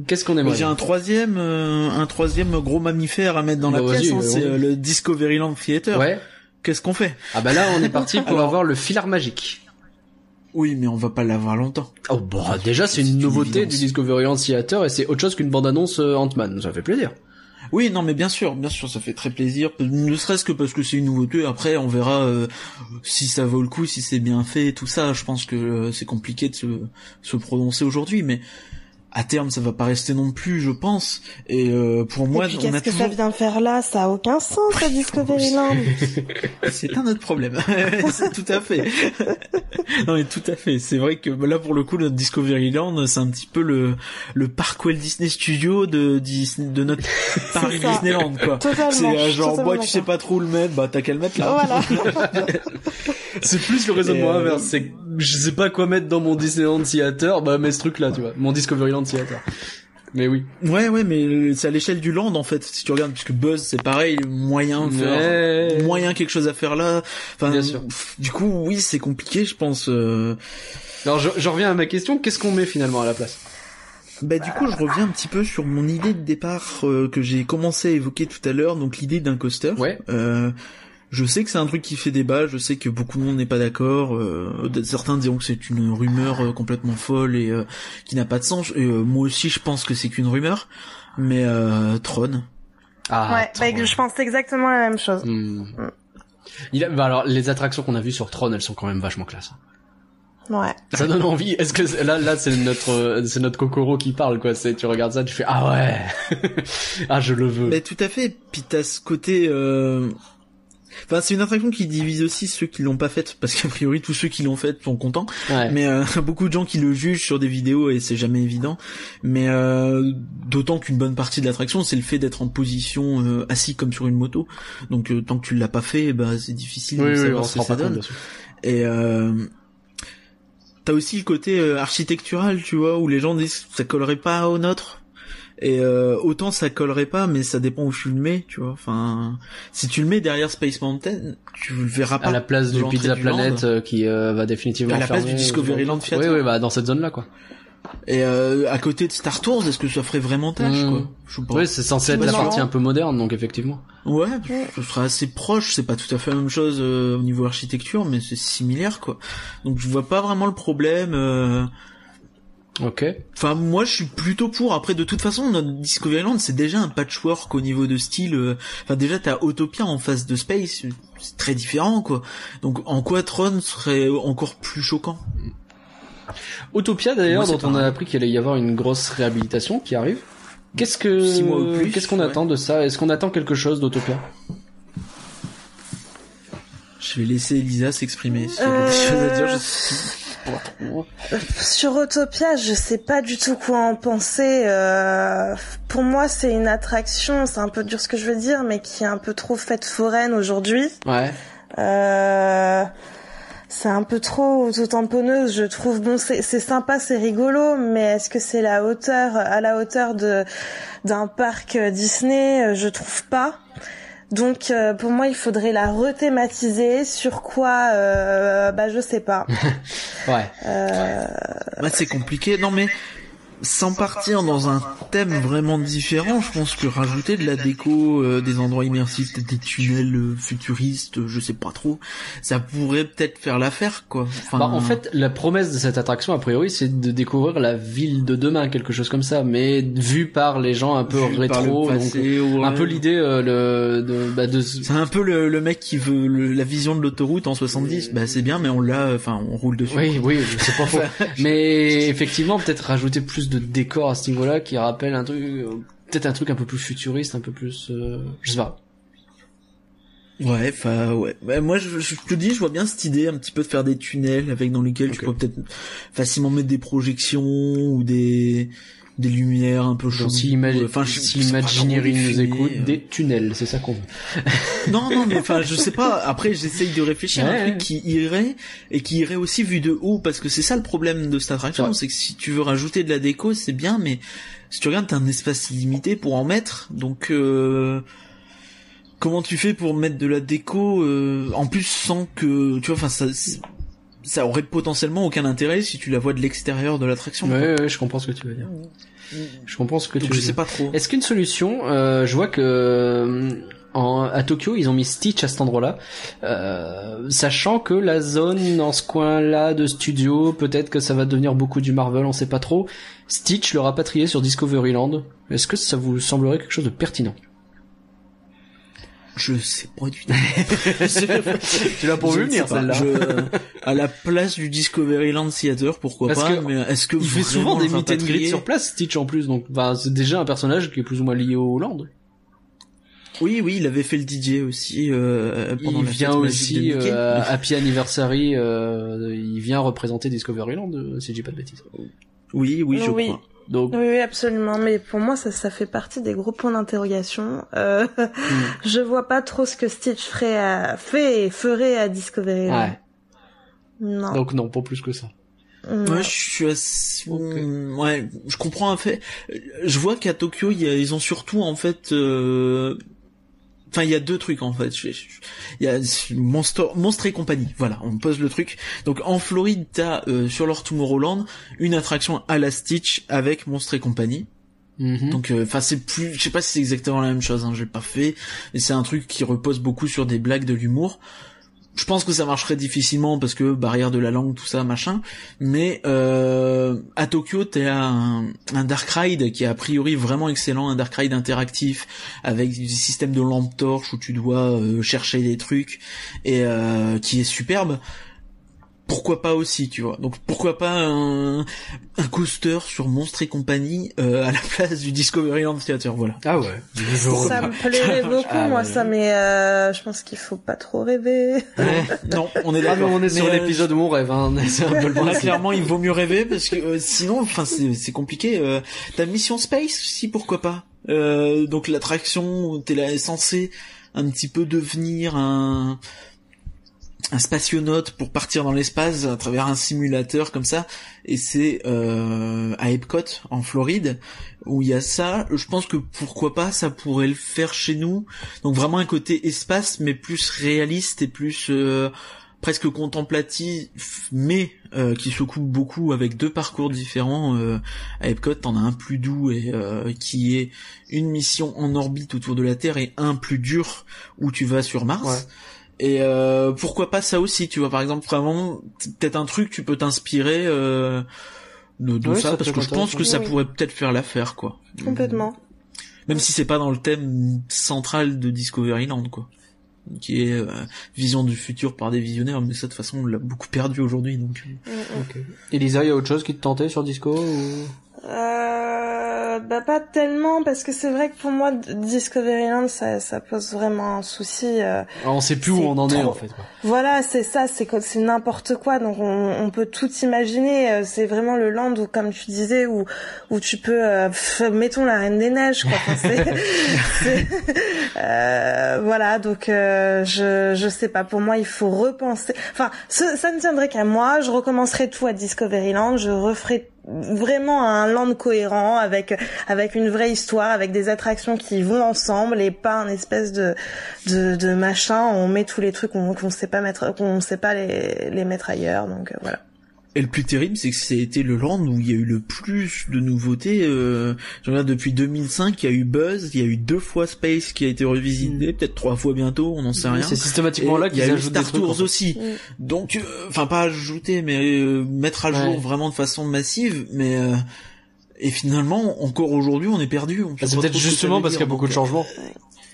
Qu'est-ce qu'on aimerait? J'ai un troisième, un troisième gros mammifère à mettre dans la bah, pièce, hein, c'est le Discoveryland Theater. Ouais qu'est-ce qu'on fait? Ah bah là, on est parti pour avoir le filar magique. Oui, mais on va pas l'avoir longtemps. Oh bah déjà, c'est une nouveauté du Discovery Theater et c'est autre chose qu'une bande-annonce euh, Ant-Man. Ça fait plaisir. Oui, non, mais bien sûr, bien sûr, ça fait très plaisir. Ne serait-ce que parce que c'est une nouveauté. Après, on verra euh, si ça vaut le coup, si c'est bien fait, tout ça. Je pense que euh, c'est compliqué de se, se prononcer aujourd'hui, mais à terme ça va pas rester non plus je pense. Et euh, pour moi et puis, qu'est-ce que ça vient faire là? Ça a aucun sens la Discoveryland c'est un autre problème. C'est tout à fait. Non mais tout à fait. C'est vrai que là pour le coup notre Discoveryland c'est un petit peu le le parc Walt Disney Studio de de notre Paris Disneyland quoi. C'est euh, genre moi tu sais pas trop où le mettre. Bah t'as qu'à le mettre là. Voilà. c'est plus le raisonnement euh... inverse c'est je sais pas quoi mettre dans mon Disneyland Theater bah mets ce truc là tu vois mon Discoveryland Theater mais oui. Ouais, ouais, mais c'est à l'échelle du land en fait. Si tu regardes, puisque Buzz, c'est pareil, moyen, faire, moyen quelque chose à faire là. Enfin, Bien sûr. Du coup, oui, c'est compliqué, je pense. Euh... Alors, je, je, reviens à ma question. Qu'est-ce qu'on met finalement à la place? Bah du coup je reviens un petit peu sur mon idée de départ euh, que j'ai commencé à évoquer tout à l'heure, donc l'idée d'un coaster. Ouais. Euh, je sais que c'est un truc qui fait débat, je sais que beaucoup de monde n'est pas d'accord. Euh, certains diront que c'est une rumeur euh, complètement folle et euh, qui n'a pas de sens. Et, euh, moi aussi, je pense que c'est qu'une rumeur. Mais Tron. Ah, ouais, Bah, je pense exactement la même chose. Hmm. Mm. Il a, bah alors, les attractions qu'on a vues sur Tron, elles sont quand même vachement classe. Ouais. Ça donne envie. Est-ce que là, là, c'est notre, c'est notre Kokoro qui parle, quoi. C'est, tu regardes ça, tu fais ah ouais, ah je le veux. Mais tout à fait. Puis t'as ce côté. Euh Enfin, c'est une attraction qui divise aussi ceux qui l'ont pas faite, parce qu'a priori tous ceux qui l'ont faite sont contents. Mais euh, beaucoup de gens qui le jugent sur des vidéos et c'est jamais évident. Mais euh, d'autant qu'une bonne partie de l'attraction, c'est le fait d'être en position euh, assis comme sur une moto. Donc euh, tant que tu l'as pas fait, bah c'est difficile de savoir ce que ça donne. Et t'as aussi le côté architectural, tu vois, où les gens disent que ça collerait pas au nôtre et euh, autant ça collerait pas, mais ça dépend où tu le mets, tu vois. Enfin, si tu le mets derrière Space Mountain, tu le verras pas. À la place du Pizza Planet euh, qui euh, va définitivement. À la place du Discoveryland Theater. Oui, oui, bah dans cette zone-là, quoi. Et euh, à côté de Star Tours, est-ce que ça ferait vraiment tâche Mmh. quoi? Je sais pas. Oui, c'est censé être la partie un peu moderne, donc effectivement. Ouais, ce sera assez proche, c'est pas tout à fait la même chose euh, au niveau architecture, mais c'est similaire quoi. Donc je vois pas vraiment le problème. euh. Ok. Enfin moi je suis plutôt pour. Après de toute façon notre Discoveryland c'est déjà un patchwork au niveau de style. euh. Enfin déjà t'as Autopia en face de Space, c'est très différent quoi. Donc en quoi Tron serait encore plus choquant Utopia d'ailleurs, Moi, c'est dont on a appris qu'il allait y avoir une grosse réhabilitation qui arrive. Qu'est-ce que Six mois ou plus, qu'est-ce qu'on ouais. attend de ça? Est-ce qu'on attend quelque chose d'Utopia Je vais laisser Elisa s'exprimer. Si elle a des Euh, choses à dire, je Sur Autopia, je sais pas du tout quoi en penser. Euh, pour moi, c'est une attraction, c'est un peu dur ce que je veux dire, mais qui est un peu trop faite foraine aujourd'hui. Ouais. Euh, c'est un peu trop auto-tamponneuse, je trouve. Bon, c'est sympa, c'est rigolo, mais est-ce que c'est la hauteur, à la hauteur de d'un parc Disney? Je trouve pas. Donc, euh, pour moi, il faudrait la rethématiser. Sur quoi euh, Bah, je sais pas. Ouais. Euh, Ouais, c'est compliqué. Non mais sans partir dans un thème vraiment différent, je pense que rajouter de la déco, euh, des endroits immersifs, des tunnels euh, futuristes, je sais pas trop, ça pourrait peut-être faire l'affaire quoi. Enfin, Bah, en fait, la promesse de cette attraction, a priori, c'est de découvrir la ville de demain, quelque chose comme ça, mais vu par les gens un peu vu rétro, donc ouais. un peu l'idée euh, le de, bah, de C'est un peu le, le mec qui veut le- la vision de l'autoroute en 70. Bah c'est bien, mais on l'a, enfin on roule dessus. oui, oui, c'est pas faux. Mais effectivement, peut-être rajouter plus de décors à ce niveau-là qui rappelle un truc, euh, peut-être un truc un peu plus futuriste, un peu plus, euh, je sais pas. Ouais, enfin ouais. Bah, moi je, je te dis, je vois bien cette idée un petit peu de faire des tunnels avec dans lesquels tu peux peut-être facilement mettre des projections ou des des lumières un peu chaudes. Si, Enfin, je- Imagineering nous écoute, euh. des tunnels, c'est ça qu'on veut. Non, non, mais enfin, je sais pas. Après, j'essaye de réfléchir à un Ouais. truc qui irait et qui irait aussi vu de haut, parce que c'est ça le problème de cette attraction, c'est que si tu veux rajouter de la déco, c'est bien, mais si tu regardes, t'as un espace limité pour en mettre, donc euh, comment tu fais pour mettre de la déco euh, en plus sans que, tu vois, enfin, ça, ça aurait potentiellement aucun intérêt si tu la vois de l'extérieur de l'attraction. Ouais, ouais, je comprends ce que tu veux dire. Je comprends ce que Donc tu veux je sais dire. pas trop. Est-ce qu'une solution, euh, je vois que euh, en, à Tokyo ils ont mis Stitch à cet endroit-là, euh, sachant que la zone dans ce coin-là de studio, peut-être que ça va devenir beaucoup du Marvel, on sait pas trop. Stitch le rapatrier sur Discoveryland. Est-ce que ça vous semblerait quelque chose de pertinent? Je sais pas du tout. Tu l'as ne sais pas. Je- à la place du Discoveryland Theater, pourquoi Parce pas, que mais est-ce que Il fait souvent des meet and greet sur place, Stitch en plus, donc bah, c'est déjà un personnage qui est plus ou moins lié au land. Oui, oui, il avait fait le DJ aussi euh, pendant Il la vient fête magique de aussi euh, Happy Anniversary, euh, il vient représenter Discoveryland, euh, si je dis pas de bêtises. Oui, oui, je Oui. crois. Donc Oui, oui, absolument. Mais pour moi, ça, ça fait partie des gros points d'interrogation. Euh, Je vois pas trop ce que Stitch ferait à, fait et ferait à Discovery. ouais. Non. Donc non, pas plus que ça. Non. Ouais, je suis assez... Ok. Mm, Ouais, je comprends un fait. Je vois qu'à Tokyo, ils ont surtout en fait... euh, Enfin, il y a deux trucs en fait. Il y a Monster, Monstre et compagnie. Voilà, on pose le truc. Donc en Floride, t'as euh, sur leur Tomorrowland une attraction à la Stitch avec Monstre et compagnie. Mhm. Donc, enfin, c'est plus, je sais pas si c'est exactement la même chose. Hein, j'ai pas fait, mais c'est un truc qui repose beaucoup sur des blagues de l'humour. Je pense que ça marcherait difficilement parce que barrière de la langue, tout ça, machin. Mais euh, à Tokyo, t'as un, un dark ride qui est a priori vraiment excellent, un dark ride interactif avec des systèmes de lampe torche où tu dois euh, chercher des trucs et euh, qui est superbe. Pourquoi pas aussi, tu vois. Donc pourquoi pas un, un coaster sur Monstre et compagnie euh, à la place du Discoveryland Theater, voilà. Ah ouais. Ça me plairait beaucoup, Ah, moi, ouais. ça, mais euh, je pense qu'il faut pas trop rêver. non, on est Ah mais d'accord. on est sur euh, l'épisode où on rêve, hein. c'est un peu le Là, principe. clairement, il vaut mieux rêver parce que euh, sinon, enfin, c'est c'est compliqué. Euh, T'as Mission Space, si pourquoi pas. Euh, donc l'attraction, où t'es là censé un petit peu devenir un un spationaute pour partir dans l'espace à travers un simulateur comme ça et c'est euh, à Epcot en Floride où il y a ça je pense que pourquoi pas ça pourrait le faire chez nous donc vraiment un côté espace mais plus réaliste et plus euh, presque contemplatif mais euh, qui se coupe beaucoup avec deux parcours différents. À Epcot, t'en as un plus doux et qui est une mission en orbite autour de la Terre et un plus dur où tu vas sur Mars. Et euh, pourquoi pas ça aussi, tu vois, par exemple, vraiment, peut-être un truc, tu peux t'inspirer euh, de, de Ouais, ça, ça parce que je pense que ça Oui. pourrait peut-être faire l'affaire, quoi. Complètement. Même si c'est pas dans le thème central de Discoveryland, quoi. Qui est euh, vision du futur par des visionnaires, mais ça, de toute façon, on l'a beaucoup perdu aujourd'hui, donc... euh. Mm, mm. Ok. Elisa, il y a autre chose qui te tentait sur Disco ou... Euh, bah pas tellement parce que c'est vrai que pour moi Discoveryland ça, ça pose vraiment un souci. euh. On sait plus où on en est en fait. quoi. Voilà, c'est ça, c'est c'est n'importe quoi. Donc on, on peut tout imaginer. Euh, C'est vraiment le land où, comme tu disais, où où tu peux, euh, pff, mettons la Reine des Neiges. Quoi. Enfin, euh, voilà, donc euh, je je sais pas. Pour moi, il faut repenser. Enfin, ce- ça ne tiendrait qu'à moi. Je recommencerai tout à Discoveryland. Je referai vraiment un land cohérent avec avec une vraie histoire avec des attractions qui vont ensemble et pas un espèce de de, machin où on met tous les trucs qu'on qu'on sait pas mettre qu'on sait pas les les mettre ailleurs. Donc euh, voilà Et le plus terrible, c'est que c'était le land où il y a eu le plus de nouveautés. Euh, je regarde depuis 2005, il y a eu Buzz, il y a eu deux fois Space qui a été revisité, peut-être trois fois bientôt, on n'en sait rien. C'est systématiquement Et là il qu'ils y a eu Star Tours aussi. Mm. Donc, euh, enfin pas ajouter, mais euh, mettre à jour Ouais. vraiment de façon massive. Mais euh, et finalement, encore aujourd'hui, on est perdu. Bah, c'est peut-être ça justement parce qu'il y a beaucoup de donc, changements. euh,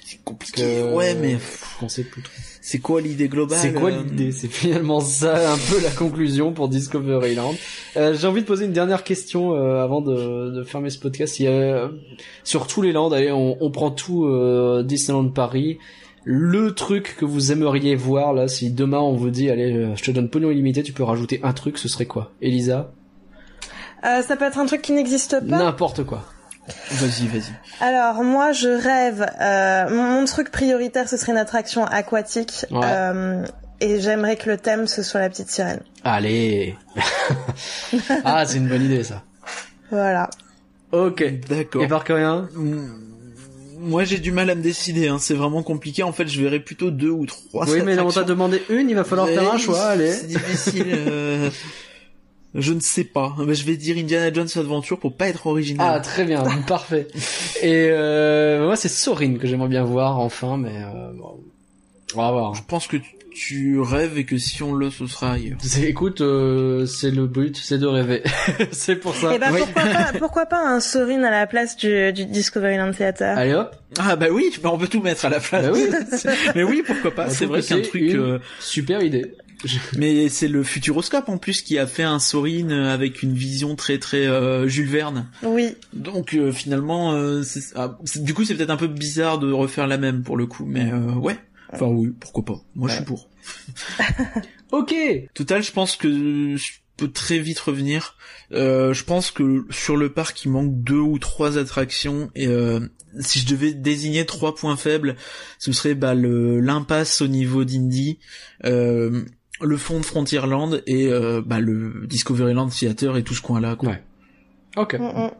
C'est compliqué. Ouais, mais On sait plus trop. C'est quoi l'idée globale C'est quoi euh, l'idée? C'est finalement ça un peu la conclusion pour Discoveryland. Euh, J'ai envie de poser une dernière question euh, avant de, de fermer ce podcast. Il y a, euh, sur tous les lands, allez, on, on prend tout euh, Disneyland Paris. Le truc que vous aimeriez voir là, si demain on vous dit, allez, euh, je te donne pognon illimité, tu peux rajouter un truc, ce serait quoi? Elisa? Euh, ça peut être un truc qui n'existe pas? N'importe quoi. Vas-y, vas-y. alors moi je rêve euh, mon, truc prioritaire ce serait une attraction aquatique Ouais. euh, et j'aimerais que le thème ce soit la petite sirène Allez Ah, c'est une bonne idée ça. voilà Ok. D'accord. Et par que rien Mm, Moi, j'ai du mal à me décider. Hein. C'est vraiment compliqué. En fait, je verrais plutôt deux ou trois. Oui, mais on t'a demandé une, il va falloir faire un choix, allez. C'est difficile. euh, Je ne sais pas. Mais je vais dire Indiana Jones Adventure pour pas être Ah, original. très bien, parfait. Et euh, moi, c'est Sorin que j'aimerais bien voir, enfin, mais euh, bon, on va voir. Je pense que tu rêves et que si on l'a, ce sera ailleurs. C'est- Écoute, euh, c'est le but, c'est de rêver. c'est pour ça. et ben Oui. pourquoi pas pourquoi pas un Sorin à la place du, du Discoveryland Theater? Allez hop. Ah bah oui, bah on peut tout mettre à la place. Bah oui. mais oui, pourquoi pas. C'est vrai que qu'un truc. une euh, Super idée. Mais c'est le Futuroscope en plus qui a fait un Sorin euh, avec une vision très très euh, Jules Verne. oui Donc euh, finalement, euh, c'est- ah, du coup c'est peut-être un peu bizarre de refaire la même pour le coup, mais euh, ouais. Enfin oui, pourquoi pas. Moi je suis pour. Ok. Total, je pense que je peux très vite revenir. Euh, je pense que sur le parc il manque deux ou trois attractions et euh, si je devais désigner trois points faibles, ce serait bah, le l'impasse au niveau d'Indy. Euh, le fond de Frontierland et euh, bah, le Discoveryland Theater et tout ce coin-là. quoi. Ouais. Ok. Mm, mm.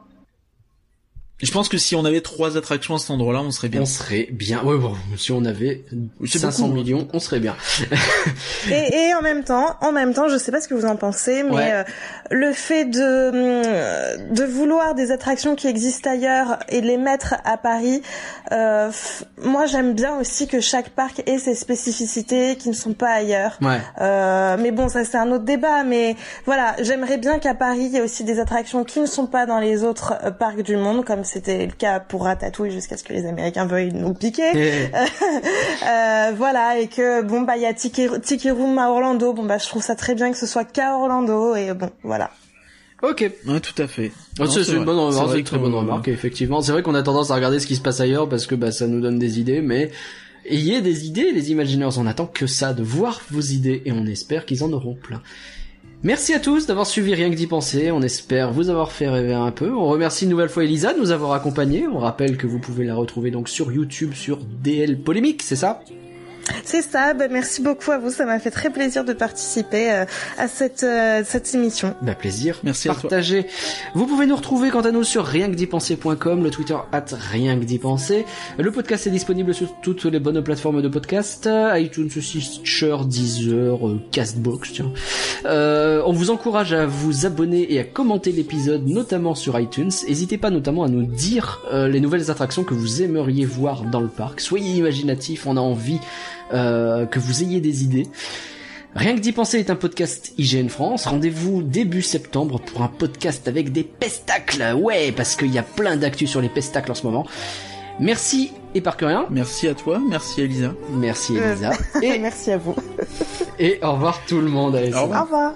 Je pense que si on avait trois attractions à cet endroit-là, on serait bien. On serait bien. Ouais, bon, si on avait C'est 500 beaucoup, hein. millions, on serait bien. Et, et en même temps, en même temps, je sais pas ce que vous en pensez, mais Ouais. euh, le fait de hum, de vouloir des attractions qui existent ailleurs et de les mettre à Paris, euh, moi j'aime bien aussi que chaque parc ait ses spécificités qui ne sont pas ailleurs. Ouais. Euh, mais bon, ça c'est un autre débat. Mais voilà, j'aimerais bien qu'à Paris, il y ait aussi des attractions qui ne sont pas dans les autres euh, parcs du monde, comme c'était le cas pour Ratatouille jusqu'à ce que les Américains veuillent nous piquer. Et- Euh, voilà et que bon bah il y a Tiki, Tiki Room à Orlando bon bah je trouve ça très bien que ce soit qu'à Orlando et bon voilà Ok. Ouais, tout à fait. Ah, c'est une bonne remarque, c'est vrai une très bonne remarque, effectivement. C'est vrai qu'on a tendance à regarder ce qui se passe ailleurs parce que bah, ça nous donne des idées, mais ayez des idées, les Imagineurs. On attend que ça, de voir vos idées, et on espère qu'ils en auront plein. Merci à tous d'avoir suivi Rien que d'y penser. On espère vous avoir fait rêver un peu. On remercie une nouvelle fois Elisa de nous avoir accompagnés. On rappelle que vous pouvez la retrouver donc sur YouTube sur DL Polémique, c'est ça? C'est ça, bah, merci beaucoup à vous, ça m'a fait très plaisir de participer euh, à cette, euh, cette émission. Bah plaisir, merci partagez. Vous pouvez nous retrouver quant à nous sur rienquedipenser.com, le Twitter at rien que d'y penser. Le podcast est disponible sur toutes les bonnes plateformes de podcast, iTunes, Stitcher, Deezer, Castbox, tiens. on vous encourage à vous abonner et à commenter l'épisode, notamment sur iTunes. N'hésitez pas notamment à nous dire les nouvelles attractions que vous aimeriez voir dans le parc. Soyez imaginatifs, on a envie euh, que vous ayez des idées. Rien que d'y penser est un podcast IGN France. Rendez-vous début septembre pour un podcast avec des pestacles. Ouais, parce qu'il y a plein d'actu sur les pestacles en ce moment. Merci et par que rien. Merci à toi, merci Elisa. Merci Elisa. et merci à vous. et au revoir tout le monde. au revoir. Au revoir.